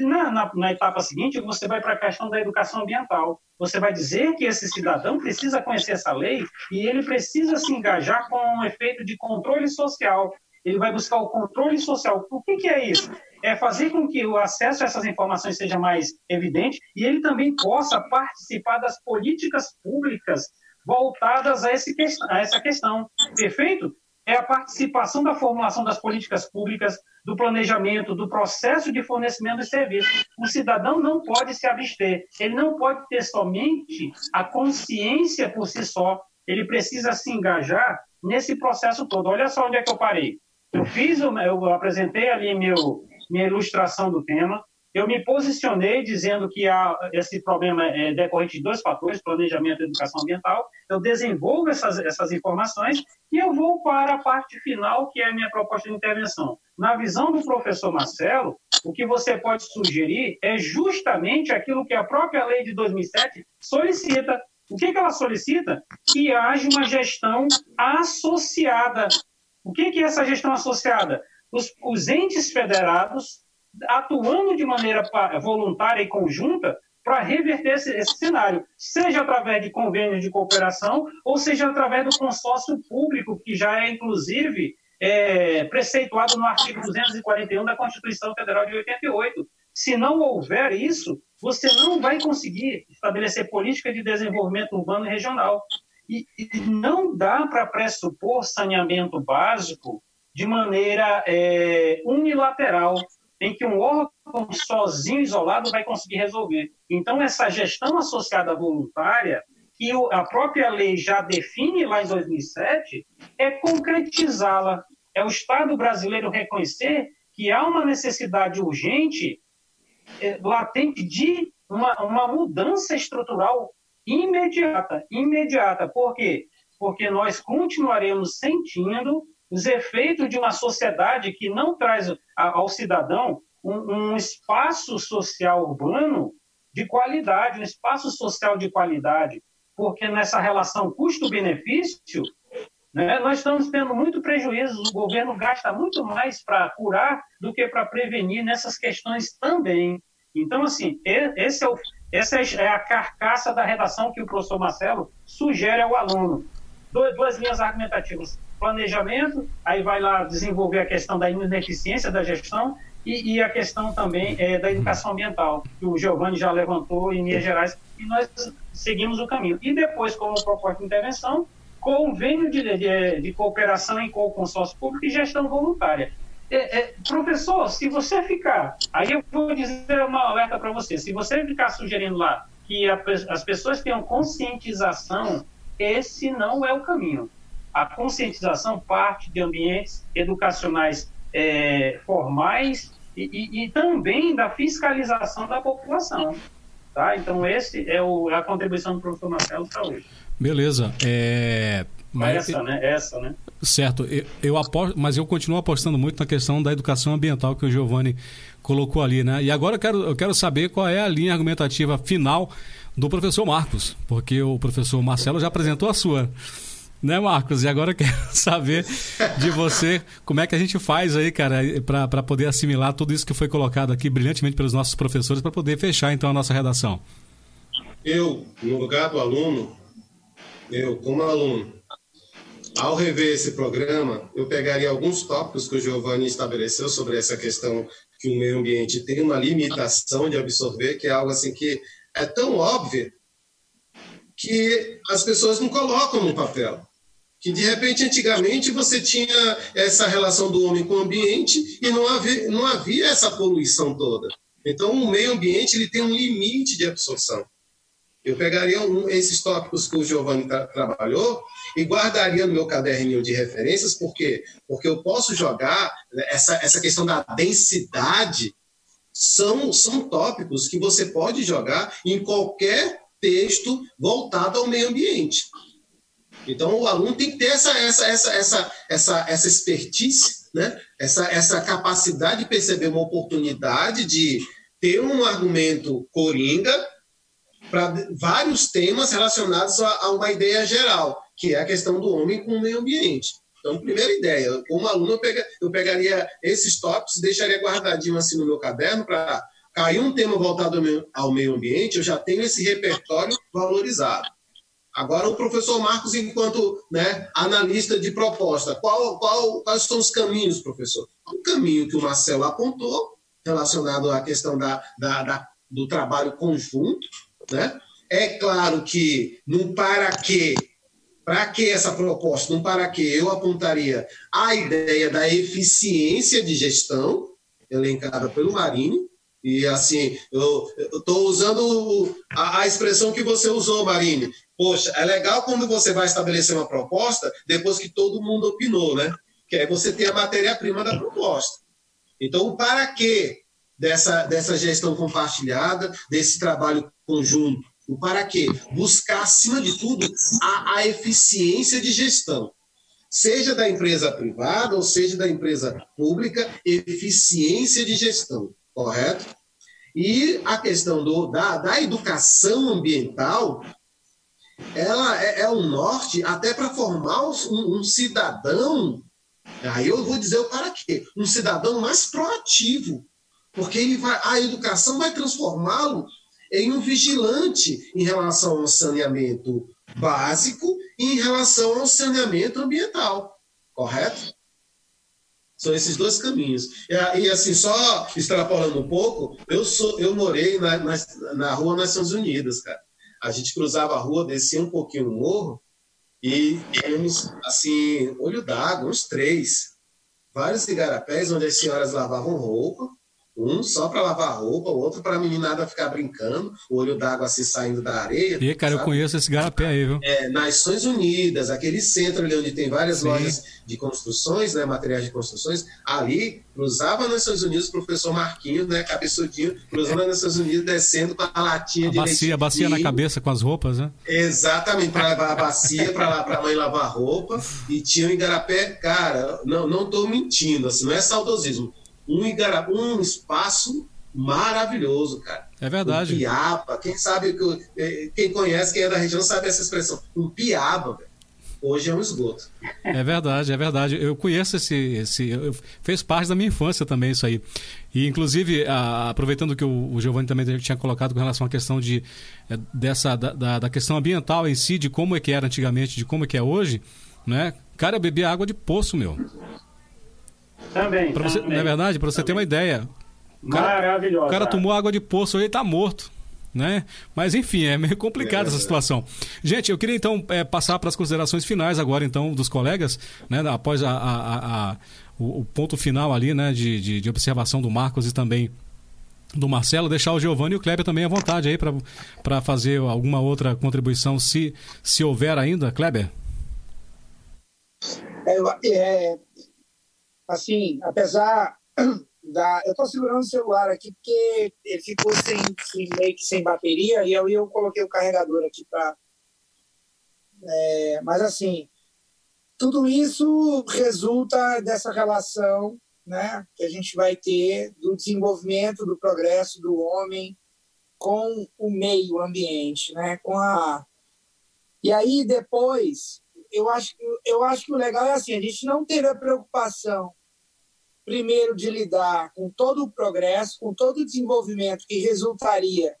na, na, na etapa seguinte, você vai para a questão da educação ambiental. Você vai dizer que esse cidadão precisa conhecer essa lei e ele precisa se engajar com um efeito de controle social. Ele vai buscar o controle social. O que, que é isso? é fazer com que o acesso a essas informações seja mais evidente e ele também possa participar das políticas públicas voltadas a, esse, a essa questão. Perfeito? É a participação da formulação das políticas públicas, do planejamento, do processo de fornecimento de serviços. O cidadão não pode se abster, ele não pode ter somente a consciência por si só, ele precisa se engajar nesse processo todo. Olha só onde é que eu parei. Eu fiz, eu apresentei ali meu, minha ilustração do tema. Eu me posicionei dizendo que há, esse problema é decorrente de dois fatores, planejamento e educação ambiental. Eu desenvolvo essas, essas informações e eu vou para a parte final, que é a minha proposta de intervenção. Na visão do professor Marcelo, o que você pode sugerir é justamente aquilo que a própria lei de 2007 solicita. O que, que ela solicita? Que haja uma gestão associada. O que, é essa gestão associada? os, os entes federados atuando de maneira voluntária e conjunta para reverter esse, esse, cenário, seja através de convênios de cooperação ou seja através do consórcio público, que já é, inclusive, é, preceituado no artigo 241 da Constituição Federal de 88. Se não houver isso, você não vai conseguir estabelecer política de desenvolvimento urbano e regional. E, e não dá para pressupor saneamento básico de maneira é, unilateral, em que um órgão sozinho, isolado, vai conseguir resolver. Então, essa gestão associada voluntária, que a própria lei já define lá em 2007, é concretizá-la, é o Estado brasileiro reconhecer que há uma necessidade urgente, é, latente, de uma, uma mudança estrutural imediata. Imediata. Por quê? Porque nós continuaremos sentindo os efeitos de uma sociedade que não traz ao cidadão um, um espaço social urbano de qualidade, um espaço social de qualidade, porque nessa relação custo-benefício, né, nós estamos tendo muito prejuízo. O governo gasta muito mais para curar do que para prevenir nessas questões também. Então, assim, esse é o, essa é a carcaça da redação que o professor Marcelo sugere ao aluno. Duas linhas argumentativas. Planejamento, aí vai lá desenvolver a questão da ineficiência da gestão e, e a questão também é, da educação ambiental, que o Giovanni já levantou em Minas Gerais, e nós seguimos o caminho. E depois, como proposta de intervenção, convênio de, de, de cooperação em consórcio público e gestão voluntária. É, é, professor, se você ficar, aí eu vou dizer uma alerta para você, se você ficar sugerindo lá que a, as pessoas tenham conscientização, esse não é o caminho. A conscientização parte de ambientes educacionais é, formais e, e, e, também da fiscalização da população. Tá? Então, esse é o, é a contribuição do professor Marcelo para hoje. Beleza. É... Mas, essa, né? Essa, né? Certo. Eu, eu aposto, mas eu continuo apostando muito na questão da educação ambiental que o Giovanni colocou ali, né? E agora eu quero, eu quero saber qual é a linha argumentativa final do professor Marcos, porque o professor Marcelo já apresentou a sua. Né, Marcos? E agora eu quero saber de você como é que a gente faz aí, cara, para poder assimilar tudo isso que foi colocado aqui brilhantemente pelos nossos professores, para poder fechar então a nossa redação. Eu, no lugar do aluno, eu, como aluno, ao rever esse programa, eu pegaria alguns tópicos que o Giovanni estabeleceu sobre essa questão que o meio ambiente tem uma limitação de absorver, que é algo assim que é tão óbvio que as pessoas não colocam no papel que de repente antigamente você tinha essa relação do homem com o ambiente e não havia, não havia essa poluição toda. Então o meio ambiente ele tem um limite de absorção. Eu pegaria um, esses tópicos que o Giovanni tra trabalhou e guardaria no meu caderninho de referências, por quê? Porque eu posso jogar né, essa, essa questão da densidade, são, são tópicos que você pode jogar em qualquer texto voltado ao meio ambiente. Então, o aluno tem que ter essa, essa, essa, essa, essa, essa expertise, né? essa, essa capacidade de perceber uma oportunidade de ter um argumento coringa para vários temas relacionados a, a, uma ideia geral, que é a questão do homem com o meio ambiente. Então, primeira ideia, como aluno, eu, pega, eu pegaria esses tópicos deixaria guardadinho assim no meu caderno para cair um tema voltado ao meio, ao meio ambiente, eu já tenho esse repertório valorizado. Agora, o professor Marcos, enquanto né, analista de proposta, qual, qual, quais são os caminhos, professor? O caminho que o Marcelo apontou, relacionado à questão da, da, da do trabalho conjunto. Né? É claro que no para quê, para que essa proposta, no para quê, eu apontaria a ideia da eficiência de gestão, elencada pelo Marini, e assim, eu estou usando a, a, expressão que você usou, Marine. Poxa, é legal quando você vai estabelecer uma proposta depois que todo mundo opinou, né? Que aí você tem a matéria-prima da proposta. Então, para que dessa, dessa gestão compartilhada, desse trabalho conjunto? Para quê? Buscar, acima de tudo, a, a eficiência de gestão seja da empresa privada ou seja da empresa pública, eficiência de gestão correto? E a questão do, da, da educação ambiental, ela é, é um norte até para formar um, um, cidadão, aí eu vou dizer o para quê, um cidadão mais proativo, porque ele vai, a educação vai transformá-lo em um vigilante em relação ao saneamento básico e em relação ao saneamento ambiental, correto? São esses dois caminhos. E, e, assim, só extrapolando um pouco, eu sou, eu morei na, na, na rua Nações Unidas, cara. A gente cruzava a rua, descia um pouquinho o morro e tínhamos, assim, olho d'água, uns três. Vários igarapés onde as senhoras lavavam roupa, Um só para lavar roupa, o outro para a meninada ficar brincando, o olho d'água assim saindo da areia. E, cara, sabe? eu conheço esse garapé aí, viu? É, Nações Unidas, aquele centro ali onde tem várias Sim. lojas de construções, né, materiais de construções, ali cruzava nas Nações Unidas o professor Marquinhos, né, cabeçudinho, cruzando nas Nações Unidas, descendo com a latinha a de bacia, a bacia na cabeça com as roupas, né? Exatamente, para levar a bacia para a mãe lavar roupa. E tinha um igarapé, cara, não, não tô mentindo, assim, não é saudosismo um, Igarapé, um espaço maravilhoso, cara. É verdade. Um piaba, quem sabe, eh, quem conhece, quem é da região, sabe essa expressão. Um piaba, velho. Hoje é um esgoto. É verdade, é verdade. Eu conheço esse. esse eu, fez parte da minha infância também isso aí. E, inclusive, a, aproveitando que o, o Giovanni também tinha colocado com relação à questão de, é, dessa, da, da, questão ambiental em si, de como é que era antigamente, de como é que é hoje, né? Cara, eu bebia água de poço, meu. Também. Pra você, também. Não é verdade? Para você ter uma ideia. O cara, Maravilhoso. O cara tomou água de poço e está morto. Né? Mas enfim, é meio complicada é, essa situação. Gente, eu queria então é, passar para as considerações finais agora, então, dos colegas, né? Após a, a, a, o, o, ponto final ali, né? De, de, de, observação do Marcos e também do Marcelo, deixar o Giovanni e o Kleber também à vontade aí para fazer alguma outra contribuição, se, se houver ainda. Kleber? É, é, assim, apesar da. Eu estou segurando o celular aqui porque ele ficou sem, sem, meio que sem bateria e aí eu coloquei o carregador aqui para. É, mas assim, tudo isso resulta dessa relação né, que a gente vai ter do desenvolvimento, do progresso do homem com o meio ambiente, né, com a e aí depois eu acho eu acho que o legal é assim a gente não teve a preocupação primeiro, de lidar com todo o progresso, com todo o desenvolvimento que resultaria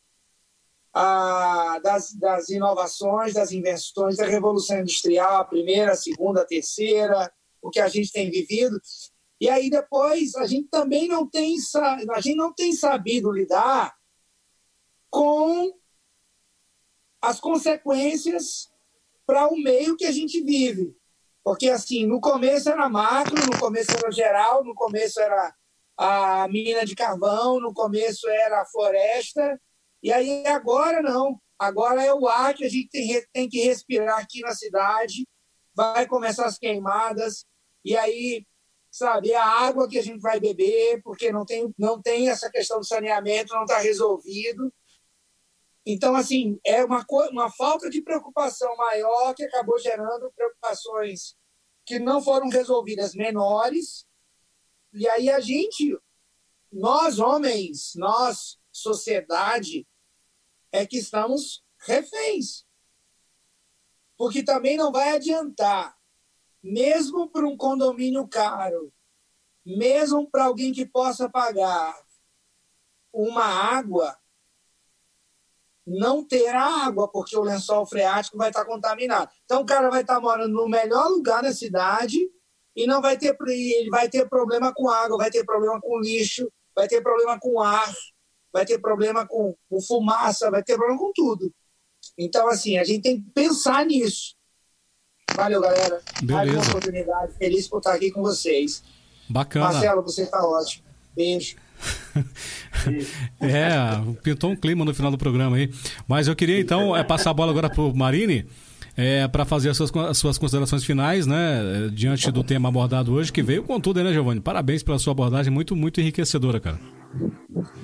ah, das, das inovações, das invenções, da Revolução Industrial, a primeira, a segunda, a terceira, o que a gente tem vivido. E aí depois a gente também não tem, a gente não tem sabido lidar com as consequências para o meio que a gente vive. Porque, assim, no começo era macro, no começo era geral, no começo era a mina de carvão, no começo era a floresta, e aí agora não. Agora é o ar que a gente tem, tem que respirar aqui na cidade, vai começar as queimadas, e aí, sabe, é a água que a gente vai beber, porque não tem, não tem essa questão do saneamento, não está resolvido. Então, assim, é uma, uma falta de preocupação maior que acabou gerando preocupações que não foram resolvidas menores. E aí a gente, nós homens, nós, sociedade, é que estamos reféns. Porque também não vai adiantar, mesmo para um condomínio caro, mesmo para alguém que possa pagar uma água, não ter água, porque o lençol freático vai estar contaminado. Então o cara vai estar morando no melhor lugar da cidade e não vai ter ele vai ter problema com água, vai ter problema com lixo, vai ter problema com ar, vai ter problema com, com fumaça, vai ter problema com tudo. Então assim, a gente tem que pensar nisso. Valeu, galera. Beleza. Mais uma oportunidade. Feliz por estar aqui com vocês. Bacana. Marcelo, você está ótimo. Beijo. é, pintou um clima no final do programa aí. Mas eu queria então é, passar a bola agora para o Marini. É, para fazer as suas, as suas considerações finais, né, diante do tema abordado hoje, que veio com tudo, né, Giovanni? Parabéns pela sua abordagem, muito, muito enriquecedora, cara.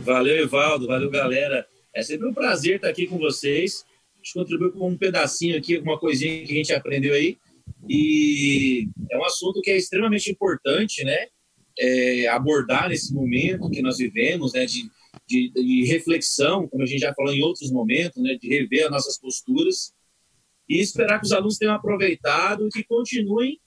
Valeu, Evaldo, valeu, galera. É sempre um prazer estar aqui com vocês. A gente contribuiu com um pedacinho aqui, uma coisinha que a gente aprendeu aí. E é um assunto que é extremamente importante, né? É, abordar nesse momento que nós vivemos, né, de, de, de, reflexão, como a gente já falou em outros momentos, né, de rever as nossas posturas e esperar que os alunos tenham aproveitado e que continuem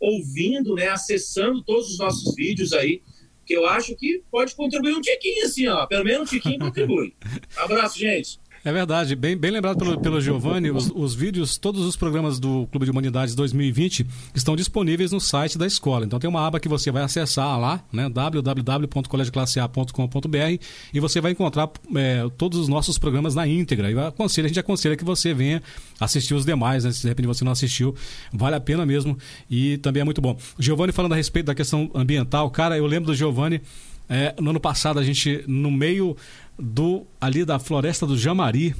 ouvindo, né, acessando todos os nossos vídeos aí, que eu acho que pode contribuir um tiquinho assim, ó, pelo menos um tiquinho contribui. Abraço, gente. É verdade, bem, bem lembrado pelo, pelo Giovanni, os, os, vídeos, todos os programas do Clube de Humanidades 2020 estão disponíveis no site da escola. Então tem uma aba que você vai acessar lá, né, www.colegioclasseA.com.br e você vai encontrar é, todos os nossos programas na íntegra. E aconselho, a gente aconselha que você venha assistir os demais, né, se de repente você não assistiu, vale a pena mesmo e também é muito bom. Giovanni falando a respeito da questão ambiental, cara, eu lembro do Giovanni É, no ano passado, a gente, no meio do ali da Floresta do Jamari,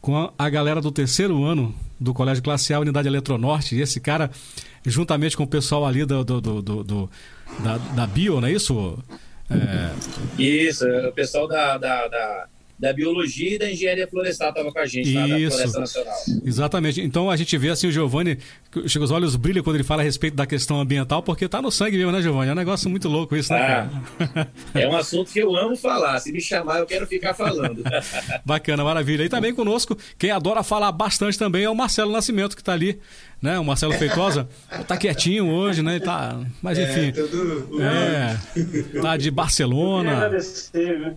com a, galera do terceiro ano do Colégio Classe A, Unidade Eletronorte, e esse cara, juntamente com o pessoal ali do, do, do, do, do da, da Bio, não é isso? É... Isso, o pessoal da, da, da da biologia e da engenharia florestal estava com a gente lá da Floresta Nacional. Exatamente. Então a gente vê assim o Giovanni, chega os olhos brilham quando ele fala a respeito da questão ambiental, porque tá no sangue mesmo, né, Giovanni? É um negócio muito louco isso, né, ah, É um assunto que eu amo falar. Se me chamar, eu quero ficar falando. Bacana, maravilha. E também conosco, quem adora falar bastante também é o Marcelo Nascimento, que está ali né? O Marcelo Feitosa tá quietinho hoje, né? Tá, mas é, enfim. É, tudo... é tá de Barcelona. Eu agradecer,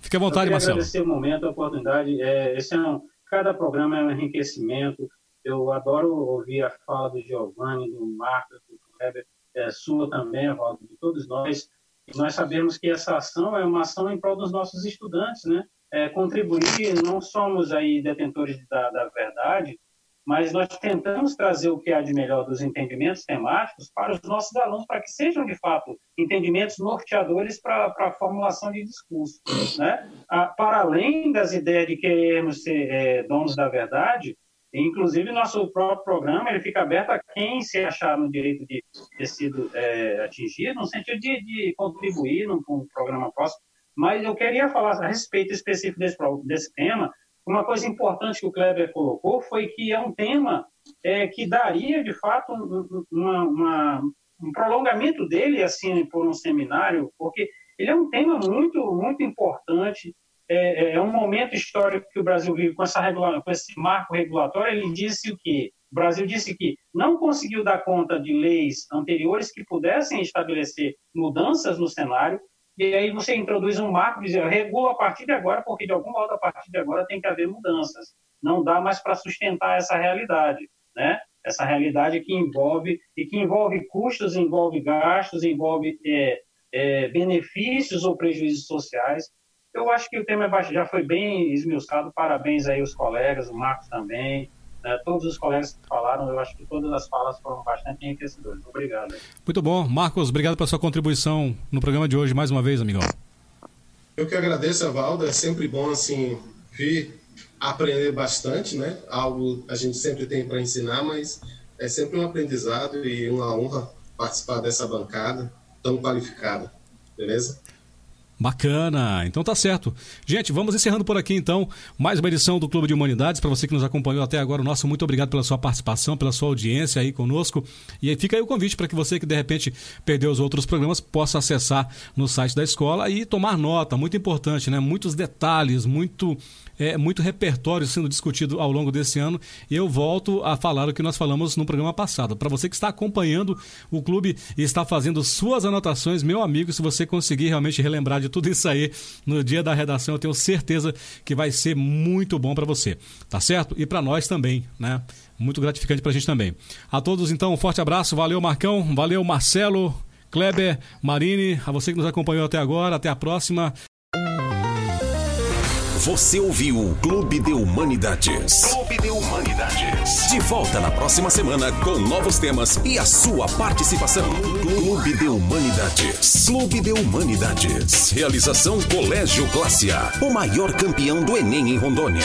Fique à vontade, Marcelo. agradecer o momento, a oportunidade. É, esse é um, cada programa é um enriquecimento. Eu adoro ouvir a fala do Giovanni, do Marcos, do Kleber, é, sua também, Valdo, de todos nós. E nós sabemos que essa ação é uma ação em prol dos nossos estudantes, né? É, contribuir, não somos aí detentores da, da verdade, mas nós tentamos trazer o que há de melhor dos entendimentos temáticos para os nossos alunos, para que sejam, de fato, entendimentos norteadores para, para a formulação de discurso. Né? para além das ideias de querermos ser é, donos da verdade, inclusive nosso próprio programa ele fica aberto a quem se achar no direito de ter sido é, atingido, no sentido de, de contribuir num, num programa próximo. Mas eu queria falar a respeito específico desse, desse tema, uma coisa importante que o Kleber colocou foi que é um tema é, que daria, de fato, uma, uma, um prolongamento dele assim por um seminário, porque ele é um tema muito, muito importante. É, é, um momento histórico que o Brasil vive com, essa regula com esse marco regulatório. Ele disse o que o Brasil disse que não conseguiu dar conta de leis anteriores que pudessem estabelecer mudanças no cenário e aí você introduz um marco e diz, regula a partir de agora, porque de algum modo a partir de agora tem que haver mudanças. Não dá mais para sustentar essa realidade, né? Essa realidade que envolve e que envolve custos, envolve gastos, envolve é, é, benefícios ou prejuízos sociais. Eu acho que o tema já foi bem esmiuçado. Parabéns aí aos colegas, o Marcos também, né, todos os colegas que falaram, eu acho que todas as falas foram bastante enriquecedoras. Obrigado. Muito bom. Marcos, obrigado pela sua contribuição no programa de hoje, mais uma vez, amigão. Eu que agradeço, Evaldo. É sempre bom, assim, vir aprender bastante, né? Algo a gente sempre tem para ensinar, mas é sempre um aprendizado e uma honra participar dessa bancada tão qualificada. Beleza? Bacana, então tá certo. Gente, vamos encerrando por aqui então mais uma edição do Clube de Humanidades. Para você que nos acompanhou até agora, nosso muito obrigado pela sua participação, pela sua audiência aí conosco. E aí fica aí o convite para que você que de repente perdeu os outros programas possa acessar no site da escola e tomar nota. Muito importante, né? Muitos detalhes, muito é, muito repertório sendo discutido ao longo desse ano. E eu volto a falar o que nós falamos no programa passado. Para você que está acompanhando o clube e está fazendo suas anotações, meu amigo, se você conseguir realmente relembrar de tudo isso aí no dia da redação, eu tenho certeza que vai ser muito bom para você. Tá certo? E para nós também, né? Muito gratificante para a gente também. A todos, então, um forte abraço. Valeu, Marcão. Valeu, Marcelo. Kleber, Marine, a você que nos acompanhou até agora. Até a próxima. Você ouviu o Clube de Humanidades. Clube de Humanidades. De volta na próxima semana com novos temas e a sua participação. Clube de Humanidades. Clube de Humanidades. Realização Colégio Classe A. O maior campeão do Enem em Rondônia.